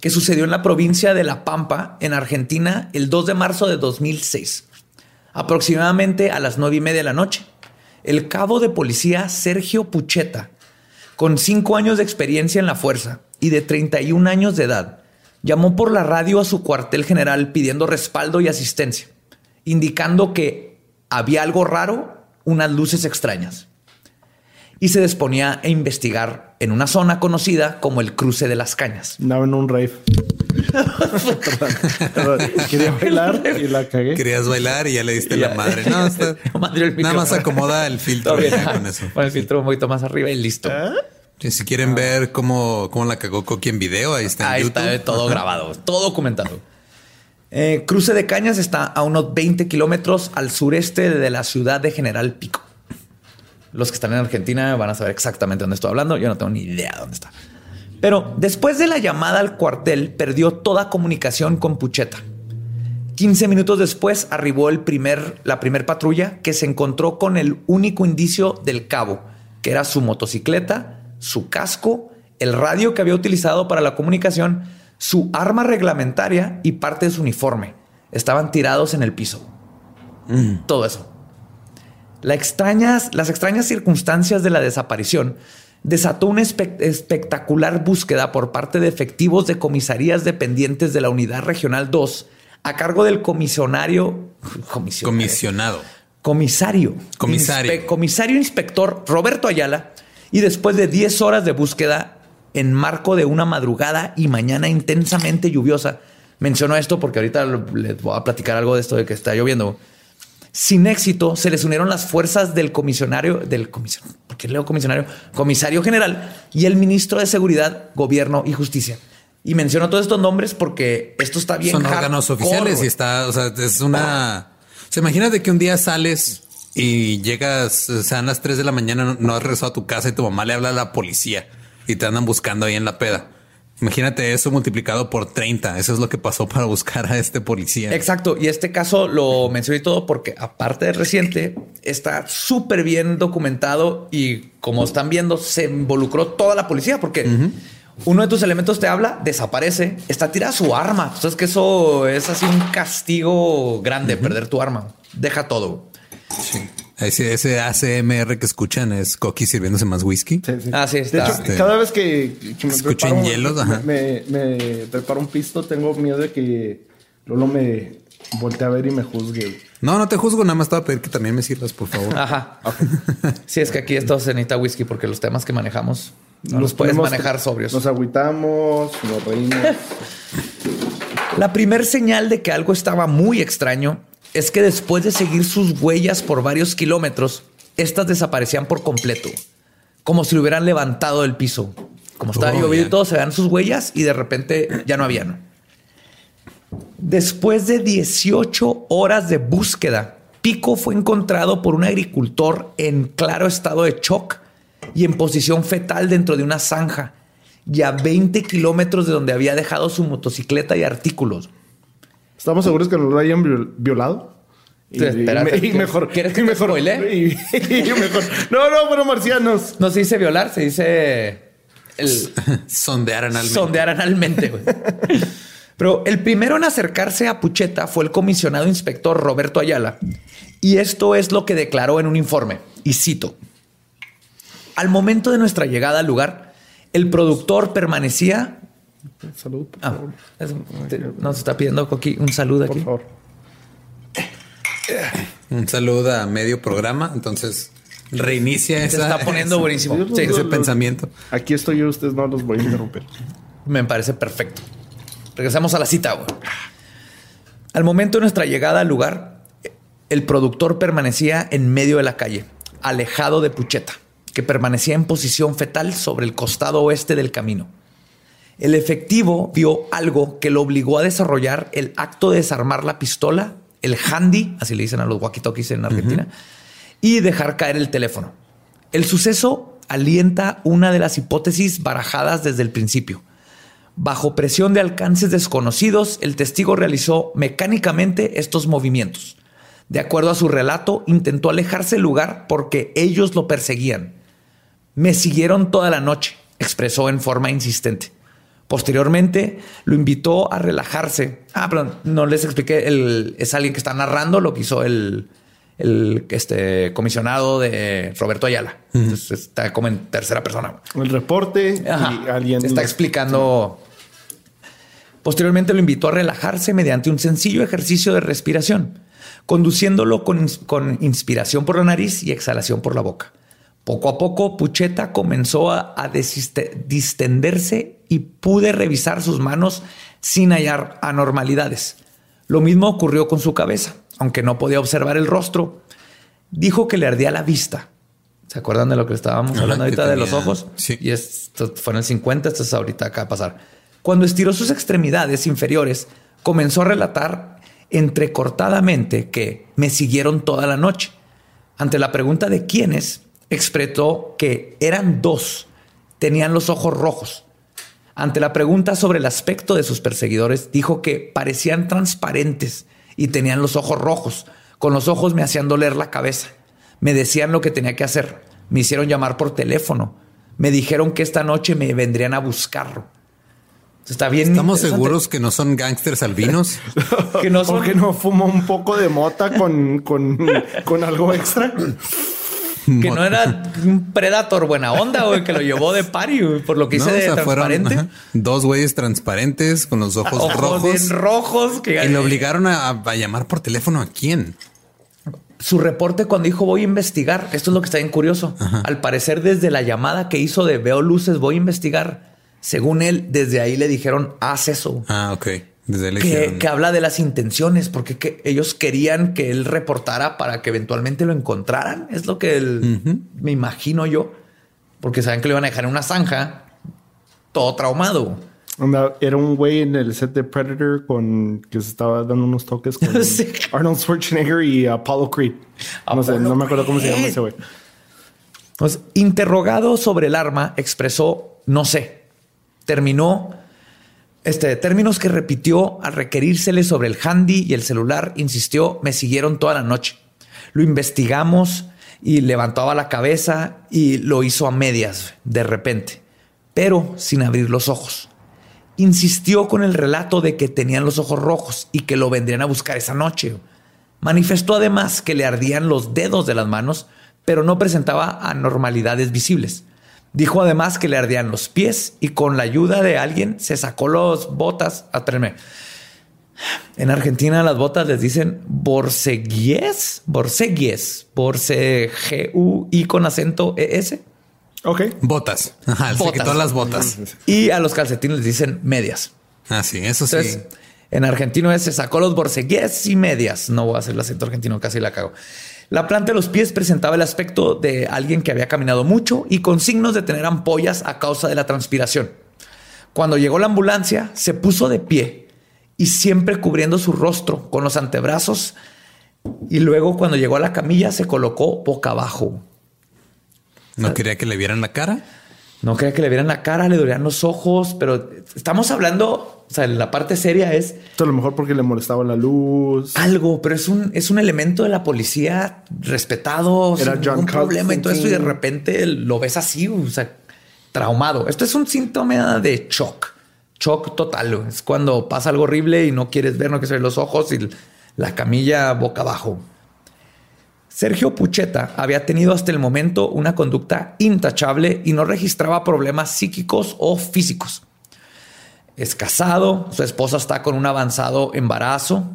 que sucedió en la provincia de La Pampa, en Argentina, el 2 de marzo de 2006. Aproximadamente a las nueve y media de la noche, el cabo de policía Sergio Pucheta, con cinco años de experiencia en la fuerza y de 31 años de edad, llamó por la radio a su cuartel general pidiendo respaldo y asistencia, indicando que había algo raro, unas luces extrañas. Y se disponía a investigar en una zona conocida como el cruce de las cañas. Andaba en un rave. Perdón, Quería bailar y la cagué. Querías bailar y ya le diste la madre. No, está- Madre nada más acomoda el filtro ya con eso. Pon el filtro un poquito más arriba y listo. Sí, si quieren ver cómo, cómo la cagó Coqui en video, ahí está en Ahí YouTube. está todo grabado, todo documentado. Eh, Cruce de Cañas está a unos 20 kilómetros al sureste de la ciudad de General Pico. Los que están en Argentina van a saber exactamente dónde estoy hablando. Yo no tengo ni idea dónde está. Pero después de la llamada al cuartel, perdió toda comunicación con Pucheta. 15 minutos después arribó el primer, la primer patrulla que se encontró con el único indicio del cabo, que era su motocicleta, su casco, el radio que había utilizado para la comunicación, su arma reglamentaria y parte de su uniforme. Estaban tirados en el piso. Todo eso. La extrañas, las extrañas circunstancias de la desaparición desató una espe- espectacular búsqueda por parte de efectivos de comisarías dependientes de la Unidad Regional 2 a cargo del comisionario, comisionario, Comisionado. comisario, Comisario. Inspe- comisario inspector Roberto Ayala y después de 10 horas de búsqueda en marco de una madrugada y mañana intensamente lluviosa. Menciono esto porque ahorita les voy a platicar algo de esto de que está lloviendo. Sin éxito, se les unieron las fuerzas del comisionario, del comisionario, ¿por qué leo comisionario? Comisario general y el ministro de Seguridad, Gobierno y Justicia. Y menciono todos estos nombres porque esto está bien. Son órganos oficiales y está, o sea, es una. O sea, imagínate que un día sales y llegas, o sea, a las 3 de la mañana, no- no has regresado a tu casa y tu mamá le habla a la policía y te andan buscando ahí en la peda. Imagínate eso multiplicado por 30. Eso es lo que pasó para buscar a este policía. Exacto. Y este caso lo mencioné todo porque aparte de reciente, está súper bien documentado y como están viendo, se involucró toda la policía porque uno de tus elementos te habla, desaparece, está tirada su arma. Entonces que eso es así un castigo grande, perder tu arma. Deja todo. Sí. Ese, ese ACMR que escuchan es Coqui sirviéndose más whisky. Sí, sí. Ah, sí, De está. hecho, Este, cada vez que, que me escuchen preparo, hielos, ajá. me, me preparo un pisto, tengo miedo de que Lolo me voltee a ver y me juzgue. No, no te juzgo, nada más te voy a pedir que también me sirvas, por favor. Ajá. Sí, es que aquí esto se necesita whisky porque los temas que manejamos no los puedes manejar sobrios. Nos agüitamos, nos reímos. La primer señal de que algo estaba muy extraño es que después de seguir sus huellas por varios kilómetros, estas desaparecían por completo, como si lo hubieran levantado del piso. Como estaba Oh, lloviendo ya. y todo, se dan sus huellas y de repente ya no habían. Después de 18 horas de búsqueda, Pico fue encontrado por un agricultor en claro estado de shock y en posición fetal dentro de una zanja y a 20 kilómetros de donde había dejado su motocicleta y artículos. ¿Estamos seguros que nos lo hayan viol- violado? Y, Sí, espérate. y- y mejor. ¿Quieres que y mejor, spoile? y- y mejor. No, no, fueron marcianos. No se dice violar, se dice el Sondear analmente. sondear analmente. güey. Pero el primero en acercarse a Pucheta fue el comisionado inspector Roberto Ayala. Y esto es lo que declaró en un informe. Y cito. Al momento de nuestra llegada al lugar, el productor permanecía... Salud, por Ah, favor. es- te- nos está pidiendo Coqui un saludo Por aquí. favor. Un saludo a medio programa. Entonces reinicia Se esa, está poniendo buenísimo. Sí, ese pensamiento. Aquí estoy yo, ustedes no los voy a interrumpir. Me parece perfecto. Regresamos a la cita. güey. Al momento de nuestra llegada al lugar, el productor permanecía en medio de la calle, alejado de Pucheta, que permanecía en posición fetal sobre el costado oeste del camino. El efectivo vio algo que lo obligó a desarrollar el acto de desarmar la pistola, el handy, así le dicen a los walkie-talkies en Argentina, y dejar caer el teléfono. El suceso alienta una de las hipótesis barajadas desde el principio. Bajo presión de alcances desconocidos, el testigo realizó mecánicamente estos movimientos. De acuerdo a su relato, intentó alejarse del lugar porque ellos lo perseguían. Me siguieron toda la noche, expresó en forma insistente. Posteriormente, lo invitó a relajarse. Ah, perdón, no les expliqué. El, es alguien que está narrando lo que hizo el, el este, comisionado de Roberto Ayala. Entonces, está como en tercera persona. El reporte Ajá. y alguien está explicando. Posteriormente lo invitó a relajarse mediante un sencillo ejercicio de respiración, conduciéndolo con, con inspiración por la nariz y exhalación por la boca. Poco a poco, Pucheta comenzó a, a desiste- distenderse y pude revisar sus manos sin hallar anormalidades. Lo mismo ocurrió con su cabeza, aunque no podía observar el rostro. Dijo que le ardía la vista. ¿Se acuerdan de lo que estábamos hablando ahorita de los tenía- ojos? sí. Y esto fue en el 50, esto es ahorita acá a pasar. Cuando estiró sus extremidades inferiores, comenzó a relatar entrecortadamente que me siguieron toda la noche. Ante la pregunta de quiénes, expresó que eran dos. Tenían los ojos rojos. Ante la pregunta sobre el aspecto de sus perseguidores, dijo que parecían transparentes y tenían los ojos rojos. Con los ojos me hacían doler la cabeza. Me decían lo que tenía que hacer. Me hicieron llamar por teléfono. Me dijeron que esta noche me vendrían a buscar. Está bien. ¿Estamos seguros que no son gángsters albinos? que no ¿O son que no fumó un poco de mota con, con, con algo extra? que no era un predator buena onda, güey, que lo llevó de party, güey, por lo que No, hice o de sea, fueron transparente. ajá, dos güeyes transparentes con los ojos, Ojos rojos. bien rojos. Que Y le obligaron a, a llamar por teléfono a quién? su reporte cuando dijo voy a investigar, esto es lo que está bien curioso. Al parecer desde la llamada que hizo de veo luces, voy a investigar. Según él, desde ahí le dijeron haz eso. Ah, ok. Desde Que, que habla de las intenciones, porque que ellos querían que él reportara para que eventualmente lo encontraran. Es lo que él- me imagino yo, porque saben que lo iban a dejar en una zanja, todo traumado. Era un güey en el set de Predator con que se estaba dando unos toques con Sí. Arnold Schwarzenegger y Apollo Creed. No sé, no me acuerdo cómo se llama ese güey. Pues, interrogado sobre el arma, expresó no sé. Terminó este términos que repitió al requerírsele sobre el handy y el celular. Insistió, me siguieron toda la noche. Lo investigamos y levantaba la cabeza y lo hizo a medias de repente, pero sin abrir los ojos. Insistió con el relato de que tenían los ojos rojos y que lo vendrían a buscar esa noche. Manifestó además que le ardían los dedos de las manos, pero no presentaba anormalidades visibles. Dijo además que le ardían los pies y con la ayuda de alguien se sacó las botas. Atrénme. En Argentina las botas les dicen borseguies, borseguies, borse G U I con acento E S. Ok. Botas. Ajá, se Botas. quitó las botas. Y a los calcetines les dicen medias. Ah, sí, eso sí. Entonces, en argentino es, se sacó los borseguies y medias. No voy a hacer el acento argentino, casi la cago. La planta de los pies presentaba el aspecto de alguien que había caminado mucho y con signos de tener ampollas a causa de la transpiración. Cuando llegó la ambulancia, se puso de pie y siempre cubriendo su rostro con los antebrazos. Y luego, cuando llegó a la camilla, se colocó boca abajo. ¿No quería que le vieran la cara? No quería que le vieran la cara, le dolían los ojos, pero estamos hablando, o sea, la parte seria es Esto a lo mejor porque le molestaba la luz. algo, pero es un, es un elemento de la policía respetado, Era sin John ningún problema y todo eso, y de repente lo ves así, o sea, traumado. Esto es un síntoma de shock, shock total. Es cuando pasa algo horrible y no quieres ver, no quieres ver los ojos y la camilla boca abajo. Sergio Pucheta había tenido hasta el momento una conducta intachable y no registraba problemas psíquicos o físicos. Es casado, su esposa está con un avanzado embarazo.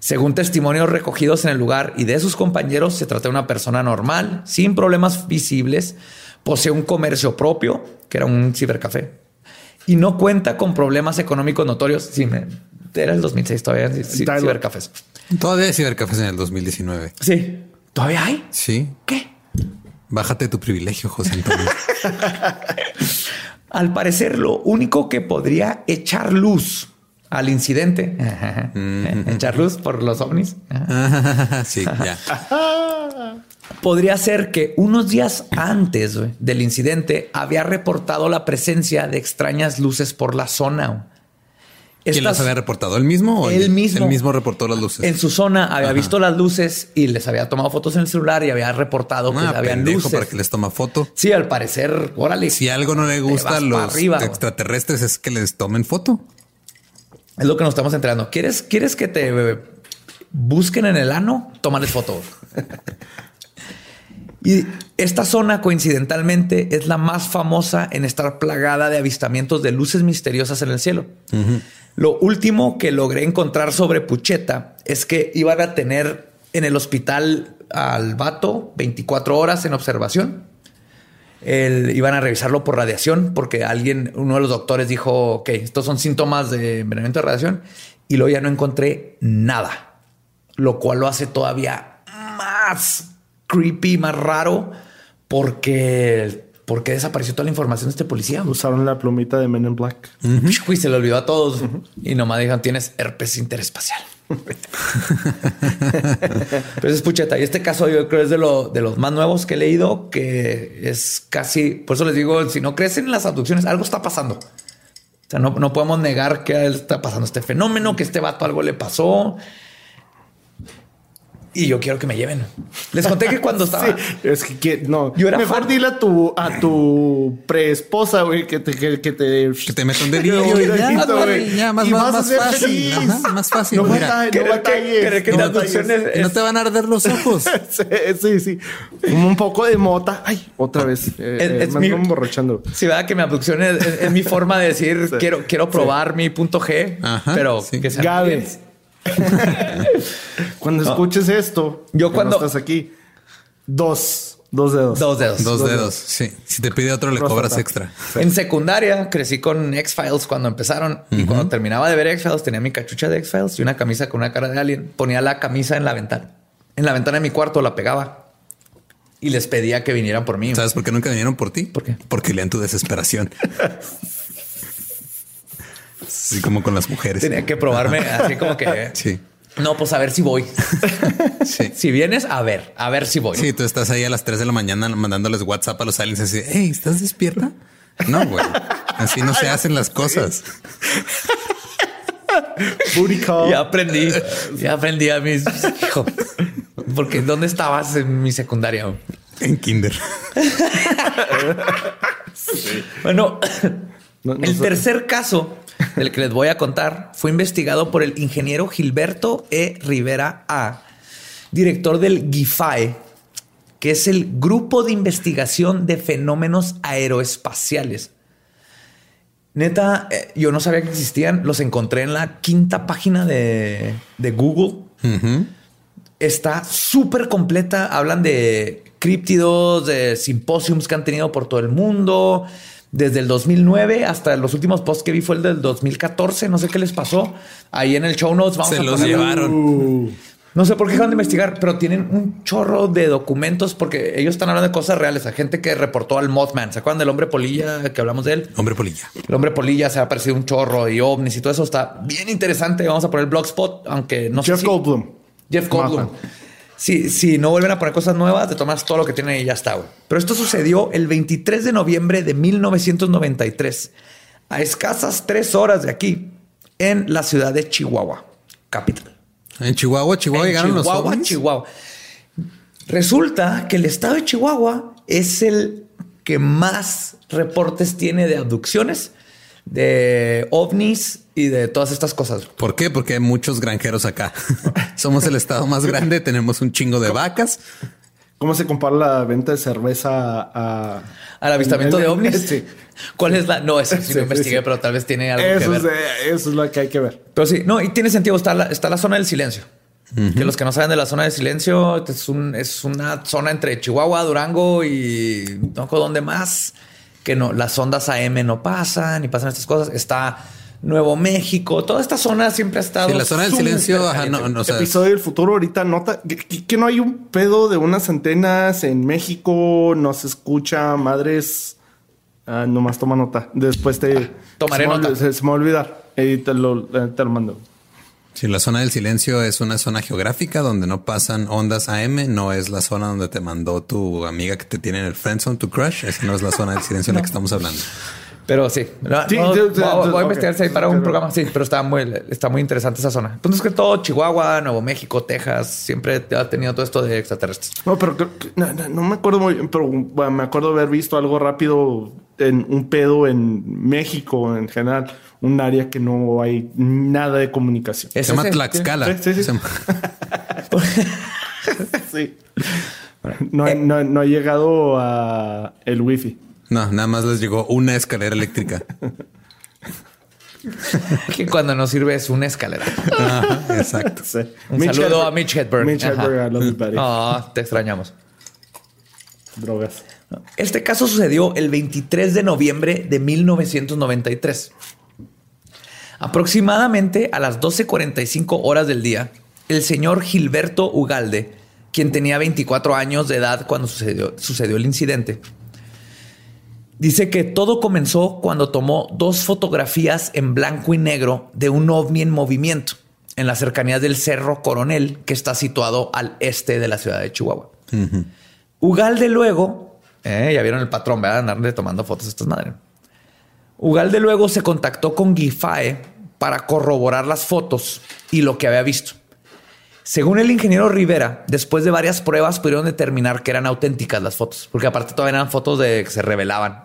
Según testimonios recogidos en el lugar y de sus compañeros, se trata de una persona normal, sin problemas visibles, posee un comercio propio, que era un cibercafé, y no cuenta con problemas económicos notorios. Sí, me- era el 2006 todavía, Tyler. cibercafés. Todavía hay cibercafés en el 2019. Sí, todavía hay. Sí. ¿Qué? Bájate tu privilegio, José Antonio. Al parecer, lo único que podría echar luz al incidente, echar luz por los ovnis, sí, ya. podría ser que unos días antes del incidente había reportado la presencia de extrañas luces por la zona. ¿Quién Estas- las había reportado? ¿El mismo? o Él mismo. Él mismo reportó las luces. En su zona había Ajá. visto las luces y les había tomado fotos en el celular y había reportado que Ah, habían pendejo, luces. para que les toma foto. Sí, al parecer, órale. Si algo no le gusta a los arriba, extraterrestres es que les tomen foto. Es lo que nos estamos enterando. ¿Quieres, ¿Quieres que te busquen en el ano? Tómales foto. y esta zona, coincidentalmente, es la más famosa en estar plagada de avistamientos de luces misteriosas en el cielo. Lo último que logré encontrar sobre Pucheta es que iban a tener en el hospital al vato 24 horas en observación. El- iban a revisarlo por radiación porque alguien, uno de los doctores dijo, ok, estos son síntomas de envenenamiento de radiación y luego ya no encontré nada, lo cual lo hace todavía más creepy, más raro porque, porque desapareció toda la información de este policía. Usaron la plumita de Men in Black. Y se le olvidó a todos y nomás dijeron tienes herpes interespacial. Pero es pucheta. Y este caso yo creo es de, lo, de los más nuevos que he leído, que es casi, por eso les digo, si no crees en las abducciones, algo está pasando. O sea, no, no podemos negar que está pasando este fenómeno, que este vato algo le pasó. Y yo quiero que me lleven. Les conté que cuando estaba... Sí, es que, que- no. Yo era Mejor fan. dile a tu, a tu preesposa, güey, que te, que, que te, Que te meta un dedillo ya, más, Y más, más fácil. Ajá, más fácil. No mira. no que- batalles. creo que no batalles. es- No te van a arder los ojos. Sí, sí, sí. Un poco de mota. Ay, otra vez. Eh, Es- eh, es me mi- ando emborrachando. Sí, verdad que mi abducción es, es- es mi forma de decir quiero, quiero probar mi punto G, Ajá, pero sí. que sea Gabe. Cuando escuches esto, Yo cuando- no estás aquí, dos, dos dedos. Dos dedos. Dos Dos dedos. dedos. Sí. Si te pide otro, le cobras extra. En secundaria crecí con X-Files cuando empezaron y cuando terminaba de ver X-Files tenía mi cachucha de X-Files y una camisa con una cara de alien. Ponía la camisa en la ventana. En la ventana de mi cuarto la pegaba y les pedía que vinieran por mí. ¿Sabes por qué nunca vinieron por ti? ¿Por qué? Porque lean tu desesperación. Así como con las mujeres. Tenía que probarme así como que... Sí. No, pues a ver si voy. Sí. Si vienes, a ver, a ver si voy. Sí, tú estás ahí a las 3 de la mañana mandándoles WhatsApp a los aliens así, hey, ¿estás despierta? No, güey. Así no se hacen las cosas. Booty call. Ya aprendí, ya aprendí a mis hijos. Porque ¿dónde estabas en mi secundaria? En Kinder. Bueno, No, no el tercer caso del que les voy a contar fue investigado por el ingeniero Gilberto E. Rivera A, director del GIFAE, que es el Grupo de Investigación de Fenómenos Aeroespaciales. Neta, eh, yo no sabía que existían, los encontré en la quinta página de, de Google. Está súper completa. Hablan de críptidos, de simposiums que han tenido por todo el mundo. Desde el 2009 hasta los últimos posts que vi fue el del 2014. No sé qué les pasó. Ahí en el show notes vamos Se a los poner- llevaron. No sé por qué dejaron de investigar, pero tienen un chorro de documentos porque ellos están hablando de cosas reales. Hay gente que reportó al Mothman. ¿Se acuerdan del hombre polilla que hablamos de él? Hombre polilla. El hombre polilla se ha aparecido un chorro y ovnis y todo eso está bien interesante. Vamos a poner el blogspot, aunque no sé Jeff si- Goldblum. Jeff Goldblum. Si, si no vuelven a poner cosas nuevas, de tomas todo lo que tienen y ya está. güey. Pero esto sucedió el 23 de noviembre de 1993, a escasas tres horas de aquí, en la ciudad de Chihuahua, capital. En Chihuahua, Chihuahua En llegaron los Chihuahua, ovnis. Chihuahua. Resulta que el estado de Chihuahua es el que más reportes tiene de abducciones, de ovnis y de todas estas cosas. ¿Por qué? Porque hay muchos granjeros acá. Somos el estado más grande, tenemos un chingo de vacas. ¿Cómo se compara la venta de cerveza a... Al avistamiento de ovnis. Sí. ¿Cuál es la? No, eso sí, Sí, lo investigué, sí. pero tal vez tiene algo que Eso ver. es, de- eso es lo que hay que ver. Pero sí, no, y tiene sentido. Está la, está la zona del silencio. Que los que no saben de la zona del silencio es, un- es una zona entre Chihuahua, Durango y no recuerdo dónde más. Que no, las ondas AM no pasan y pasan estas cosas. Está Nuevo México. Toda esta zona siempre ha estado. Sí, la zona del silencio, ajá, no, no, sea, Episodio del futuro ahorita nota que, no hay un pedo de unas antenas en México, no se escucha, madres. Ah, nomás toma nota. Después te Tomaré se me nota. olvi- Se, se me va a olvidar. Y te lo, eh, te lo mando. Si la zona del silencio es una zona geográfica donde no pasan ondas AM, no es la zona donde te mandó tu amiga que te tiene en el friendzone, tu crush. Esa no es la zona del silencio de la que estamos hablando. Pero sí, no, no, voy, a- voy investigar si hay para un programa. Sí, pero está muy, está muy interesante esa zona. Entonces, que todo Chihuahua, Nuevo México, Texas, siempre ha tenido todo esto de extraterrestres. No, pero creo que- no, no- no me acuerdo muy bien, pero bueno, me acuerdo haber visto algo rápido en un pedo en México en general, un área que no hay nada de comunicación. Se llama. Tlaxcala. Sí, sí, sí. Se llama- Sí. No, ha- no, no ha llegado a el wifi. No, nada más les llegó una escalera eléctrica. Que cuando no sirve es una escalera. Ajá, exacto. Sí. Un Mitch saludo Hedberg. a Mitch Hedberg. Mitch. Hedberg, I love you, buddy. Ah, te extrañamos. Drogas. Este caso sucedió el 23 de noviembre de 1993. Aproximadamente a las 12.45 horas del día, el señor Gilberto Ugalde, quien tenía 24 años de edad cuando sucedió, sucedió el incidente, dice que todo comenzó cuando tomó dos fotografías en blanco y negro de un ovni en movimiento en las cercanías del Cerro Coronel, que está situado al este de la ciudad de Chihuahua. Ugalde luego, eh, ya vieron el patrón, ¿verdad? Andarle tomando fotos a estas madres. Ugalde luego se contactó con Gifae para corroborar las fotos y lo que había visto. Según el ingeniero Rivera, después de varias pruebas pudieron determinar que eran auténticas las fotos, porque aparte todavía eran fotos de que se revelaban.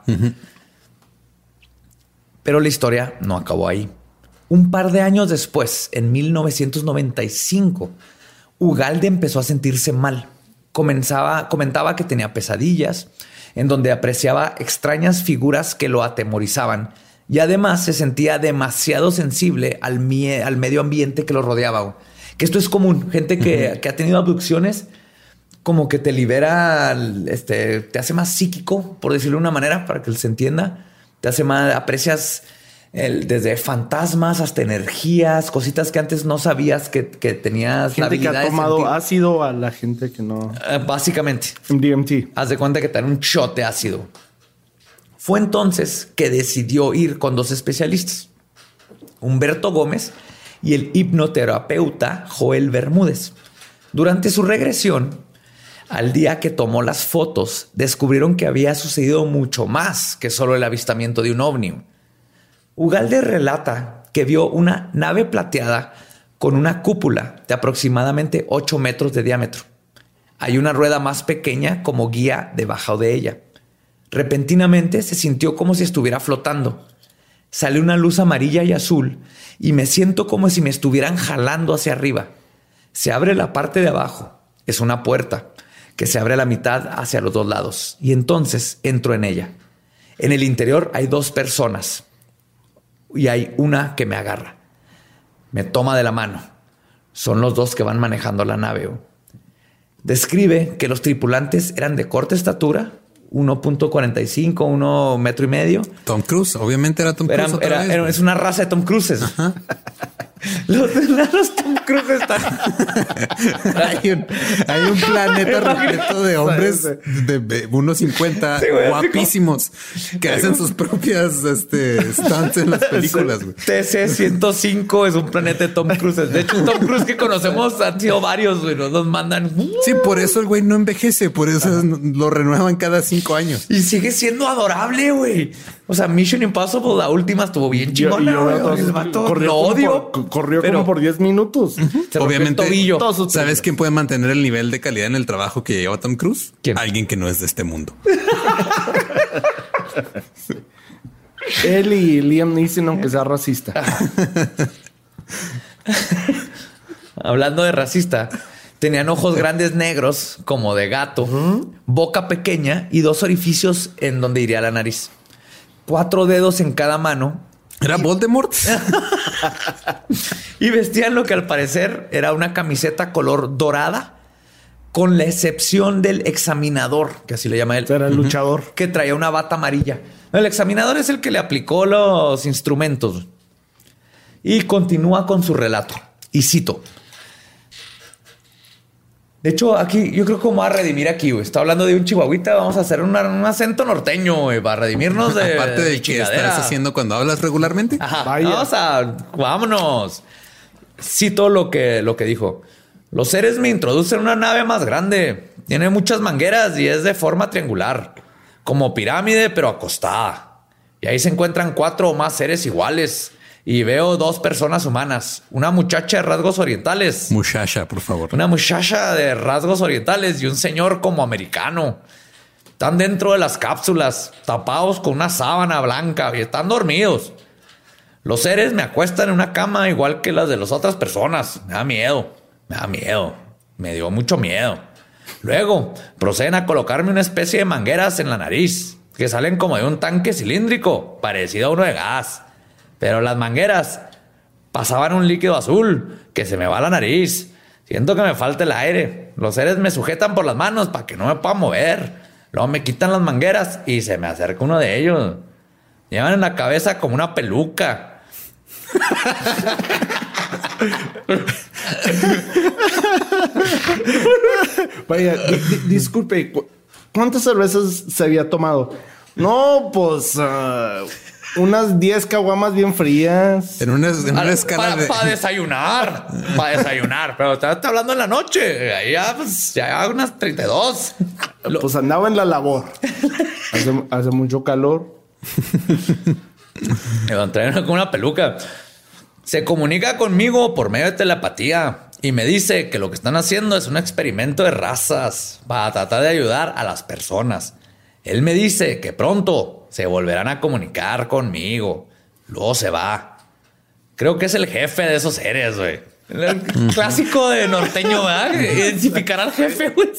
Pero la historia no acabó ahí. Un par de años después, en 1995, Ugalde empezó a sentirse mal. Comenzaba, comentaba que tenía pesadillas, en donde apreciaba extrañas figuras que lo atemorizaban y además se sentía demasiado sensible al, mie- al medio ambiente que lo rodeaba. Que esto es común. Gente que, que ha tenido abducciones, como que te libera, este, te hace más psíquico, por decirlo de una manera, para que se entienda. Te hace más, aprecias el- desde fantasmas hasta energías, cositas que antes no sabías que, que tenías la Gente que ha tomado ácido a la gente que no. Eh, básicamente. DMT. Haz de cuenta que te dan un shot de ácido. Fue entonces que decidió ir con dos especialistas, Humberto Gómez y el hipnoterapeuta Joel Bermúdez. Durante su regresión, al día que tomó las fotos, descubrieron que había sucedido mucho más que solo el avistamiento de un ovni. Ugalde relata que vio una nave plateada con una cúpula de aproximadamente 8 metros de diámetro. Hay una rueda más pequeña como guía debajo de ella. Repentinamente se sintió como si estuviera flotando. Sale una luz amarilla y azul y me siento como si me estuvieran jalando hacia arriba. Se abre la parte de abajo. Es una puerta que se abre a la mitad hacia los dos lados y entonces entro en ella. En el interior hay dos personas y hay una que me agarra. Me toma de la mano. Son los dos que van manejando la nave. Describe que los tripulantes eran de corta estatura, 1.45, 1 metro y medio. Tom Cruise, obviamente era Tom Cruise. Eran- otra era- vez, era- güey. es una raza de Tom Cruises. Los, los Tom Cruise están. hay, un, hay un planeta repleto de hombres de de 1.50 Sí, güey, así guapísimos que hacen sus propias este, stunts en las películas. güey. TC-105 es un planeta de Tom Cruise. De hecho, Tom Cruise que conocemos han sido varios, güey. Nos los mandan. Sí, por eso el güey no envejece, por eso es- lo renuevan cada cinco años. Y sigue siendo adorable, güey. O sea, Mission Impossible, la última estuvo bien Yo- chingona. yo- El vato corrió lo odio. por- corrió pero como por 10 minutos. rompió Obviamente, tobillo. ¿sabes quién puede mantener el nivel de calidad en el trabajo que lleva Tom Cruise? ¿Quién? Alguien que no es de este mundo. Él y Liam Neeson, aunque sea racista. Hablando de racista, tenían ojos grandes negros como de gato, boca pequeña y dos orificios en donde iría la nariz. Cuatro dedos en cada mano ¿Era Voldemort? y vestían lo que al parecer era una camiseta color dorada, con la excepción del examinador, que así le llama él, Era el luchador. que traía una bata amarilla. El examinador es el que le aplicó los instrumentos. Y continúa con su relato. Y cito. De hecho, aquí yo creo que vamos a redimir aquí, güey. Está hablando de un chihuahuita. Vamos a hacer una- un acento norteño, güey, para redimirnos de. Aparte del que chingadera. estás haciendo cuando hablas regularmente. Ajá. Vaya. Vamos a. Vámonos. Cito lo que, lo que dijo. Los seres me introducen una nave más grande. Tiene muchas mangueras y es de forma triangular. Como pirámide, pero acostada. Y ahí se encuentran cuatro o más seres iguales. Y veo dos personas humanas. Una muchacha de rasgos orientales. Muchacha, por favor. Una muchacha de rasgos orientales y un señor como americano. Están dentro de las cápsulas, tapados con una sábana blanca y están dormidos. Los seres me acuestan en una cama igual que las de las otras personas. Me da miedo, me da miedo, me dio mucho miedo. Luego proceden a colocarme una especie de mangueras en la nariz, que salen como de un tanque cilíndrico, parecido a uno de gas. Pero las mangueras pasaban un líquido azul que se me va a la nariz. Siento que me falta el aire. Los seres me sujetan por las manos para que no me pueda mover. Luego me quitan las mangueras y se me acerca uno de ellos. Llevan en la cabeza como una peluca. Vaya, di- di- disculpe, ¿cu- ¿cuántas cervezas se había tomado? No, pues ah, unas 10 caguamas bien frías. En una, en una escala de. Para desayunar. Para desayunar. Pero está, está hablando en la noche. Ahí ya, pues, ya unas 32. Lo- Pues andaba en la labor. Hace, hace mucho calor. Me van a traer con una peluca. Se comunica conmigo por medio de telepatía y me dice que lo que están haciendo es un experimento de razas para tratar de ayudar a las personas. Él me dice que pronto se volverán a comunicar conmigo. Luego se va. Creo que es el jefe de esos seres, güey. El clásico de norteño, ¿verdad? Identificar al jefe, güey.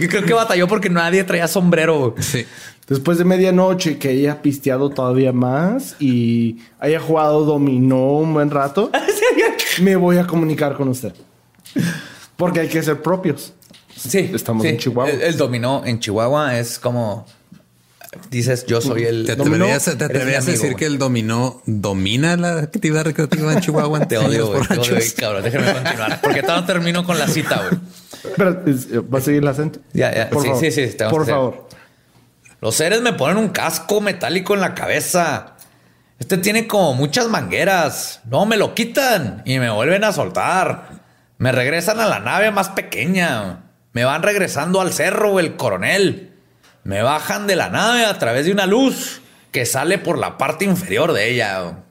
Y creo que batalló porque nadie traía sombrero. güey. Sí. Después de medianoche que haya pisteado todavía más y haya jugado dominó un buen rato, me voy a comunicar con usted. Porque hay que ser propios. Sí, Estamos en Chihuahua. El, el dominó en Chihuahua es como dices, yo soy el ¿Te Dominó, atreverías, te eres mi atreverías a decir que el dominó domina la actividad recreativa en Chihuahua? te odio, güey. Te odio, cabrón. Déjame continuar. Porque todavía no termino con la cita, güey. Pero, eh, ¿va a seguir el acento? Ya, ya. Por Sí, favor. sí, sí, te Por favor. Los seres me ponen un casco metálico en la cabeza. Este tiene como muchas mangueras. No me lo quitan y me vuelven a soltar. Me regresan a la nave más pequeña. Me van regresando al cerro, el coronel. Me bajan de la nave a través de una luz que sale por la parte inferior de ella.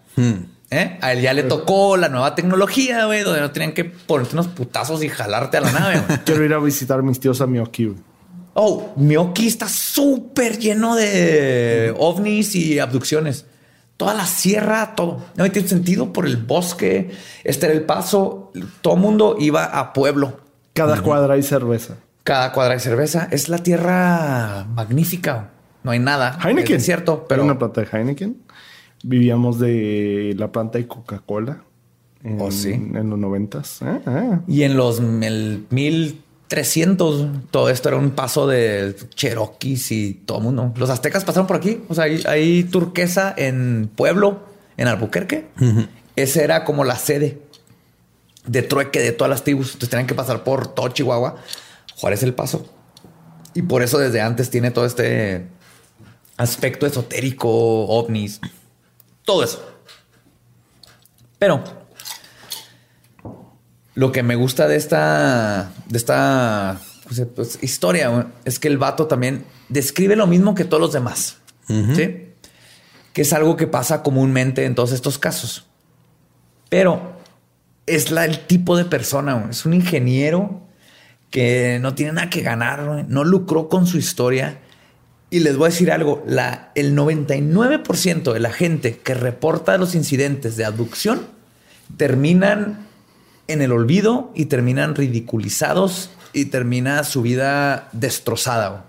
¿Eh? A él ya le tocó la nueva tecnología, güey, donde no tenían que ponerte unos putazos y jalarte a la nave. Quiero ir a visitar a mis tíos a Miyoki. Oh, Miyoki está súper lleno de ovnis y abducciones. Toda la sierra, todo. No tiene sentido por el bosque. Este era el paso. Todo mundo iba a pueblo. Cada cuadra hay cerveza. Cada cuadra de cerveza. Es la tierra magnífica. No hay nada. Heineken. Es cierto, Pero una planta de Heineken. Vivíamos de la planta de Coca-Cola. En, Oh, sí. En los noventas. Ah, ah. Y en los el 1300, todo esto era un paso de Cherokees y todo el mundo. Los aztecas pasaron por aquí. O sea, hay, hay turquesa en Pueblo, en Albuquerque. Esa era como la sede de trueque de todas las tribus. Entonces tenían que pasar por todo Chihuahua. Juárez el paso. Y por eso desde antes tiene todo este aspecto esotérico, ovnis, todo eso. Pero lo que me gusta de esta, de esta pues, pues, historia es que el vato también describe lo mismo que todos los demás. ¿sí? Que es algo que pasa comúnmente en todos estos casos. Pero es la, el tipo de persona. Es un ingeniero que no tiene nada que ganar, no lucró con su historia. Y les voy a decir algo, la, el 99% de la gente que reporta los incidentes de abducción terminan en el olvido y terminan ridiculizados y termina su vida destrozada.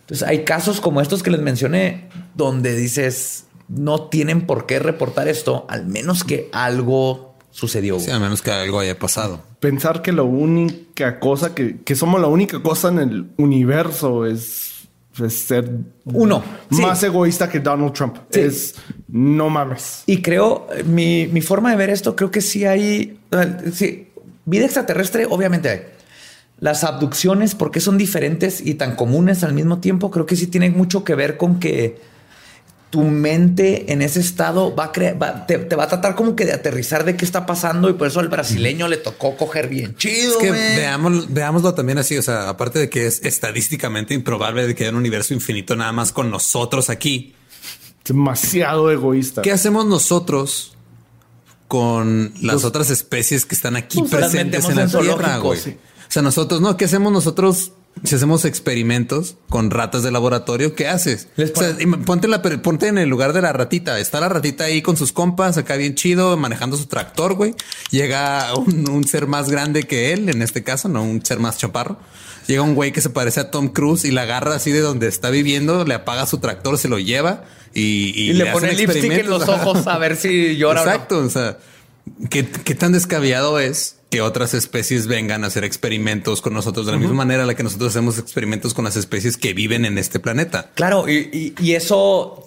Entonces hay casos como estos que les mencioné donde dices, no tienen por qué reportar esto, al menos que algo sucedió. Sí, a menos que algo haya pasado. Pensar que la única cosa que, que somos la única cosa en el universo es, es ser Uno, sí. más egoísta que Donald Trump. Sí. Es no mames. Y creo, eh, mi, mi forma de ver esto, creo que sí hay, sí, vida extraterrestre, obviamente hay. Las abducciones, ¿por qué son diferentes y tan comunes al mismo tiempo? Creo que sí tienen mucho que ver con que tu mente en ese estado va a crear, va- te, te va a tratar como que de aterrizar de qué está pasando y por eso al brasileño le tocó coger bien chido. Es que veámoslo, veámoslo también así. O sea, aparte de que es estadísticamente improbable de que haya un universo infinito nada más con nosotros aquí. Demasiado egoísta. ¿Qué hacemos nosotros con las otras especies que están aquí Pues presentes en la Tierra, zoológicos, güey? sí. O sea, nosotros, no, ¿qué hacemos nosotros si hacemos experimentos con ratas de laboratorio? ¿Qué haces? O sea, ponte, la, per- ponte en el lugar de la ratita. Está la ratita ahí con sus compas, acá bien chido, manejando su tractor, güey. Llega un, un ser más grande que él, en este caso, no un ser más chaparro. Llega un güey que se parece a Tom Cruise y la agarra así de donde está viviendo, le apaga su tractor, se lo lleva y, y y le pone lipstick en los ojos a ver si llora o no. Exacto. O sea, ¿qué, qué tan descabellado es que otras especies vengan a hacer experimentos con nosotros de la misma manera en la que nosotros hacemos experimentos con las especies que viven en este planeta. Claro, y, y- y eso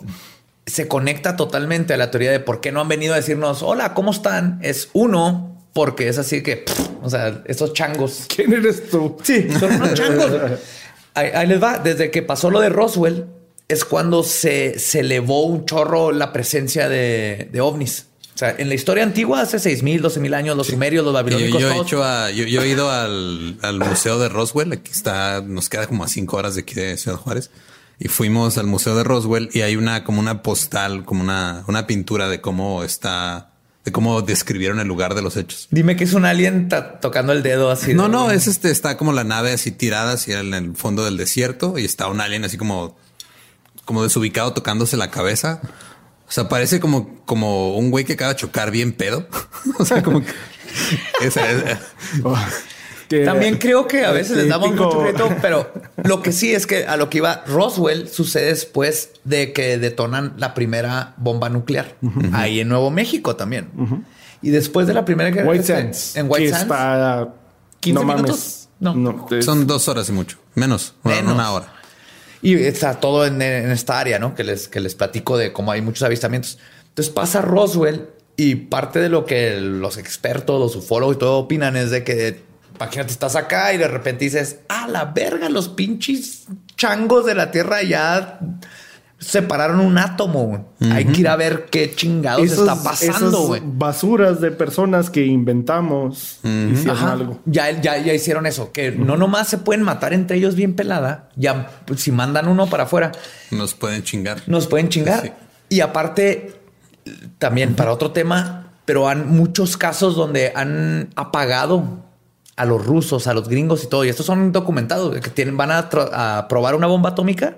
se conecta totalmente a la teoría de por qué no han venido a decirnos hola, ¿cómo están? Es uno, porque es así que, pff, o sea, estos changos. ¿Quién eres tú? Sí, son unos changos. Ahí, ahí les va. Desde que pasó lo de Roswell, es cuando se, se elevó un chorro la presencia de, de ovnis. O sea, en la historia antigua, hace 6.000, 12.000 años, los sumerios, los Yo, babilónicos, yo he, todos- hecho a- yo, yo he ido al, al museo de Roswell. Aquí está, nos queda como a cinco horas de aquí de Ciudad Juárez. Y fuimos al museo de Roswell y hay una como una postal, como una, una pintura de cómo está, de cómo describieron el lugar de los hechos. Dime que es un alien tocando el dedo así. No, de- no, es este, está como la nave así tirada hacia en el fondo del desierto y está un alien así como, como desubicado tocándose la cabeza. O sea, parece como, como un güey que acaba de chocar bien pedo. o sea, como que esa es- Que- También creo que a veces les damos mucho crédito, pero lo que sí es que a lo que iba Roswell sucede después de que detonan la primera bomba nuclear ahí en Nuevo México también. Y después de la primera guerra White Sands. en White que Sands está 15 no mames. minutos. No. es- son dos horas y mucho, menos, Menos. una hora. Y está todo en, en esta área, ¿no? Que les, que les platico de cómo hay muchos avistamientos. Entonces pasa Roswell y parte de lo que los expertos, los ufólogos y todo opinan es de que, imagínate, estás acá y de repente dices, a la verga, los pinches changos de la Tierra ya separaron un átomo. güey. Hay que ir a ver qué chingados Esos- está pasando, güey. basuras de personas que inventamos hicieron Ajá. algo. Ya, ya, ya hicieron eso, que no nomás se pueden matar entre ellos bien pelada, ya pues, si mandan uno para afuera, Nos pueden chingar. nos pueden chingar. Sí. Y aparte, también para otro tema, pero han muchos casos donde han apagado a los rusos, a los gringos y todo. Y estos son documentados que tienen, van a, a probar una bomba atómica.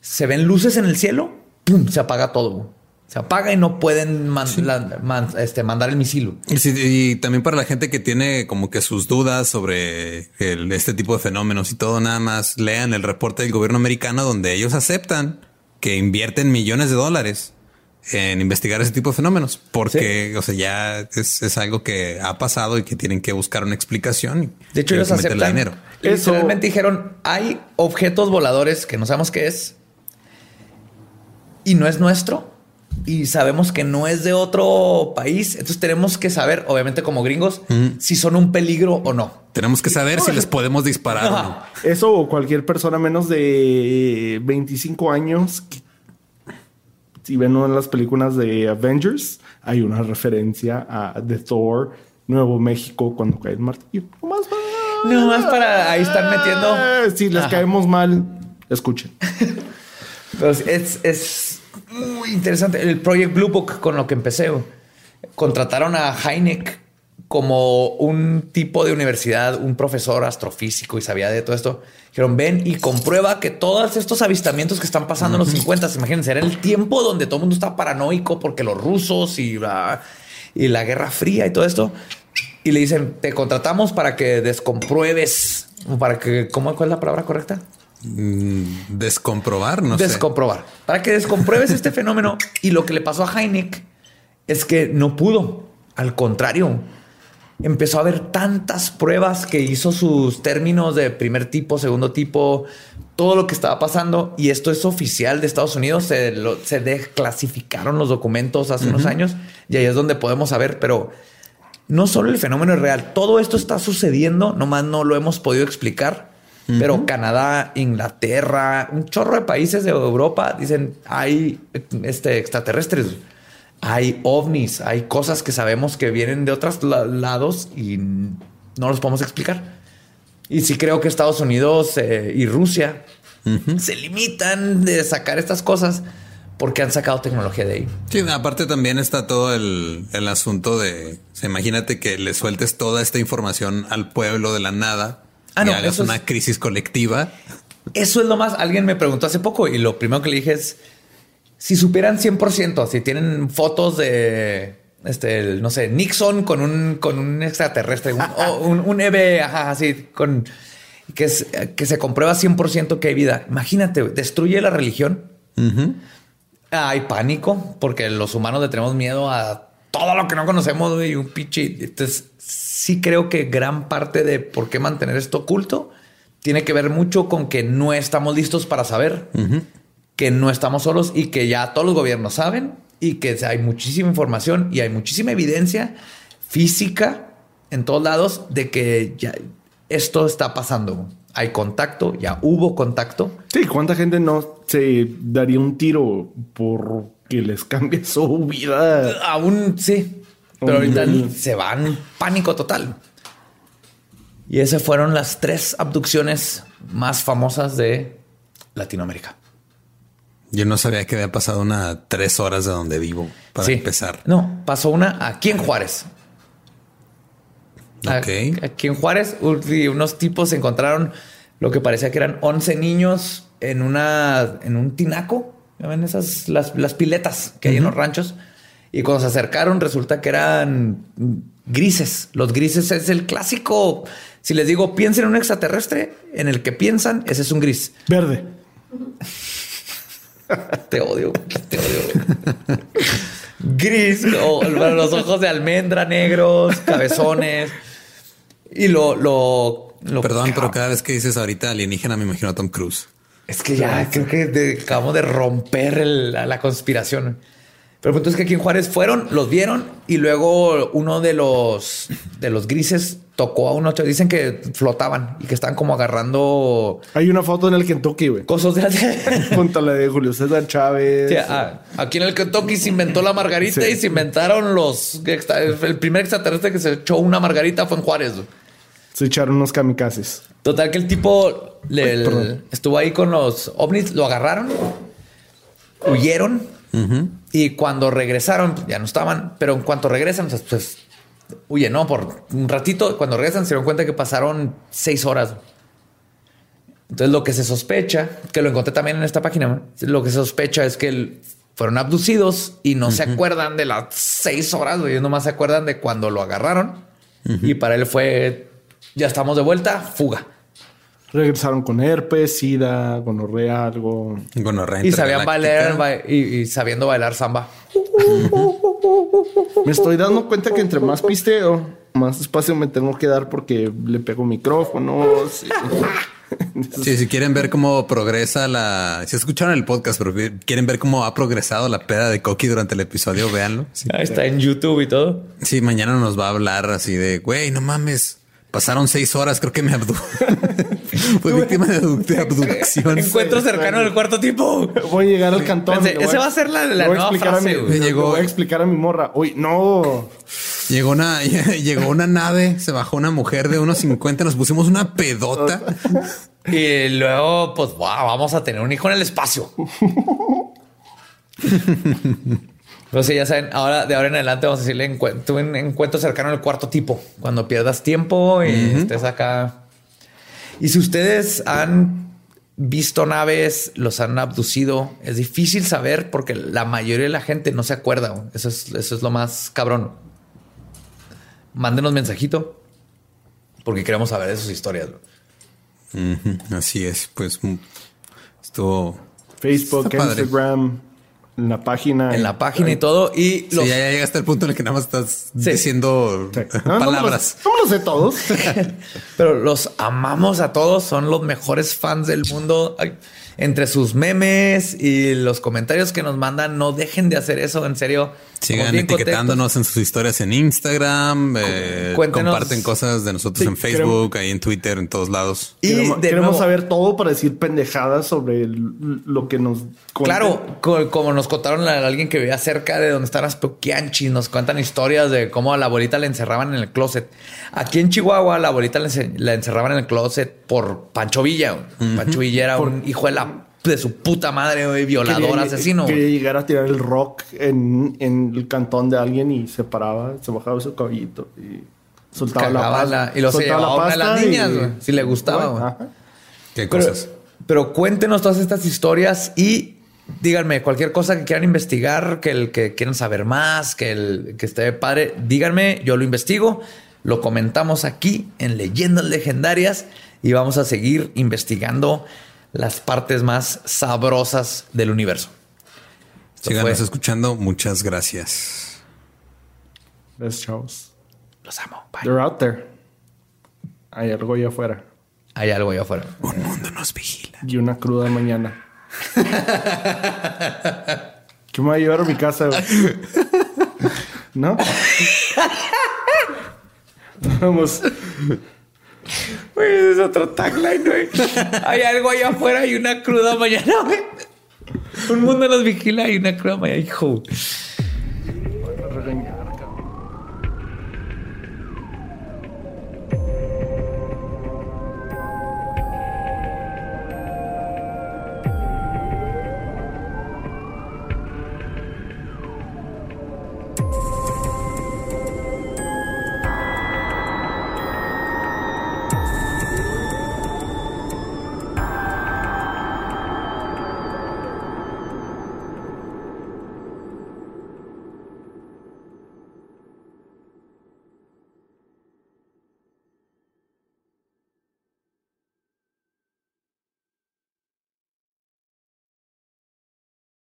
Se ven luces en el cielo, ¡pum! se apaga todo. Se apaga y no pueden man- la- man- este, mandar el misil. Y, sí, y también para la gente que tiene como que sus dudas sobre el- este tipo de fenómenos y todo, nada más lean el reporte del gobierno americano donde ellos aceptan que invierten millones de dólares en investigar ese tipo de fenómenos, porque o sea, ya es, es algo que ha pasado y que tienen que buscar una explicación. y De hecho, ellos aceptan. dinero. Eso- Literalmente dijeron: hay objetos voladores que no sabemos qué es y no es nuestro. Y sabemos que no es de otro país. Entonces tenemos que saber, obviamente, como gringos, si son un peligro o no. Tenemos que saber si les podemos disparar o no. Ajá. Eso o cualquier persona menos de 25 años. que- si ven una de las películas de Avengers, hay una referencia a The Thor, Nuevo México, cuando cae el martillo. Nomás para- No más para ahí estar metiendo. Eh, Si les Ajá. caemos mal, escuchen. Entonces, es, es muy interesante. El Project Blue Book con lo que empecé, contrataron a Heineck como un tipo de universidad, un profesor astrofísico y sabía de todo esto. Dijeron, ven y comprueba que todos estos avistamientos que están pasando en los 50, imagínense, era el tiempo donde todo el mundo está paranoico porque los rusos y la, y la Guerra Fría y todo esto. Y le dicen, te contratamos para que descompruebes, para que, ¿cómo, ¿cuál es la palabra correcta? Mm, Descomprobar, no sé. descomprobar. Para que descompruebes este fenómeno. Y lo que le pasó a Heineck es que no pudo. Al contrario, empezó a haber tantas pruebas que hizo sus términos de primer tipo, segundo tipo, todo lo que estaba pasando. Y esto es oficial de Estados Unidos. Se, lo- se desclasificaron los documentos hace unos años y ahí es donde podemos saber, pero no solo el fenómeno es real, todo esto está sucediendo, nomás no lo hemos podido explicar. Pero Canadá, Inglaterra, un chorro de países de Europa dicen hay este, extraterrestres, hay ovnis, hay cosas que sabemos que vienen de otros la- lados y no los podemos explicar. Y sí creo que Estados Unidos eh, y Rusia se limitan de sacar estas cosas porque han sacado tecnología de ahí. Sí, aparte también está todo el, el asunto de, o sea, imagínate que le sueltes toda esta información al pueblo de la nada Ah, y hagas una es- crisis colectiva. Eso es lo más. Alguien me preguntó hace poco y lo primero que le dije es si supieran 100%, si tienen fotos de este, el, no sé, Nixon con un, con un extraterrestre, un, o un, un EV, ajá, así, con que, es, que se comprueba 100% que hay vida. Imagínate, destruye la religión. Hay pánico porque los humanos le tenemos miedo a todo lo que no conocemos, güey, un pinche. Entonces, sí creo que gran parte de por qué mantener esto oculto tiene que ver mucho con que no estamos listos para saber, que no estamos solos y que ya todos los gobiernos saben y que hay muchísima información y hay muchísima evidencia física en todos lados de que ya esto está pasando. Hay contacto, ya hubo contacto. Sí, ¿cuánta gente no se daría un tiro por que les cambie su vida? Aún sí, pero ahorita se van en pánico total. Y esas fueron las tres abducciones más famosas de Latinoamérica. Yo no sabía que había pasado una tres horas de donde vivo para Sí. empezar. No, pasó una aquí en Juárez. A- Ok. Aquí en Juárez, unos tipos encontraron lo que parecía que eran 11 niños en una en un tinaco. ¿Ya ven esas las, las piletas que hay en los ranchos? Y cuando se acercaron, resulta que eran grises. Los grises es el clásico. Si les digo, piensen en un extraterrestre, en el que piensan, ese es un gris. Verde. Te odio, te odio. Gris, o bueno, los ojos de almendra negros, cabezones. Y lo, lo, lo- Perdón, pero cada vez que dices ahorita alienígena me imagino a Tom Cruise. Es que ya creo que de- acabamos de romper el- la, la conspiración. Pero el punto es que aquí en Juárez fueron, los vieron y luego uno de los de los grises tocó a uno. Dicen que flotaban y que estaban como agarrando Hay una foto en el Kentucky, güey. cosas de Junto a la de Julio César Chávez. Sí, ah, aquí en el Kentucky se inventó la margarita Sí. y se inventaron los. El primer extraterrestre que se echó una margarita fue en Juárez. Se echaron unos kamikazes. Total, que el tipo le- el- estuvo ahí con los ovnis, lo agarraron, huyeron y cuando regresaron ya no estaban, pero en cuanto regresan, pues, pues huyen, ¿no? Por un ratito, cuando regresan se dieron cuenta que pasaron seis horas. Entonces lo que se sospecha, que lo encontré también en esta página, lo que se sospecha es que el- fueron abducidos y no se acuerdan de las seis horas, ellos nomás se acuerdan de cuando lo agarraron y para él fue, ya estamos de vuelta, fuga. Regresaron con herpes, sida, gonorrea, algo. Gonorrea Y sabían bailar ba- y, y sabiendo bailar samba. Me estoy dando cuenta que entre más pisteo, más espacio me tengo que dar porque le pego micrófonos. y- Sí, si quieren ver cómo progresa la... Si escucharon el podcast, pero quieren ver cómo ha progresado la peda de Coqui durante el episodio, véanlo. Sí. Ahí está en YouTube y todo. Sí, mañana nos va a hablar así de, güey, no mames. Pasaron seis horas, creo que me abdu... Fue víctima de, abdu- de abducción. Encuentro cercano del cuarto tipo. Voy a llegar al cantón. Voy ese va a ser la- la voy a nueva explicar a frase, mi- le Llegó- voy a explicar a mi morra. Uy, no. Llegó una, llegó una nave, se bajó una mujer de unos 50, nos pusimos una pedota. Y luego, pues, wow, vamos a tener un hijo en el espacio. Pero sí, ya saben, ahora de ahora en adelante vamos a decirle encuent- tuve un encuentro cercano al cuarto tipo. Cuando pierdas tiempo y estés acá. Y si ustedes han visto naves, los han abducido, es difícil saber porque la mayoría de la gente no se acuerda. güey. Eso es, eso es lo más cabrón. Mándenos mensajito porque queremos saber de sus historias. Ujú, Así es, pues mm, estuvo... Facebook, padre. En la página. En la página y todo. Y Sí, los ya, ya llegaste al punto en el que nada más estás Sí. diciendo Sí. No, no me los- palabras. No los sé todos. Pero los amamos a todos, son los mejores fans del mundo. Ay, entre sus memes y los comentarios que nos mandan, no dejen de hacer eso, en serio. Sigan etiquetándonos en sus historias en Instagram, eh, Cuéntenos. comparten cosas de nosotros Sí, en Facebook, ahí en Twitter, en todos lados. Y queremos de queremos nuevo, saber todo para decir pendejadas sobre el- lo que nos cuenten. Claro, co- como nos contaron a alguien que vivía cerca de donde están las Poquianchis, nos cuentan historias de cómo a la abuelita le encerraban en el closet. Aquí en Chihuahua, la abuelita la encerraban en el closet por Pancho Villa. Pancho Villa era un hijo de la de su puta madre, güey, violador, Quería- asesino. güey. Quería llegar a tirar el rock en, en el cantón de alguien y se paraba, se bajaba su caballito y soltaba la pasta. la- y lo se soltaba llevaba a una de las y- niñas, güey, si le gustaba, güey. Ajá. ¿Qué Pero, cosas? pero cuéntenos todas estas historias y díganme cualquier cosa que quieran investigar, que el que quieran saber más, que el que esté padre, díganme, yo lo investigo, lo comentamos aquí en Leyendas Legendarias y vamos a seguir investigando las partes más sabrosas del universo. Esto Síganos fue- escuchando. Muchas gracias. Gracias, chavos. Los amo. Bye. They're out there. Hay algo allá afuera. Hay algo allá afuera. Un mundo nos vigila. Y una cruda mañana. ¿Qué me va a llevar a mi casa? güey? ¿No? Vamos. Güey, ese es otro tagline, güey. Hay algo allá afuera y una cruda mañana, güey. Un mundo nos vigila y una cruda mañana, hijo.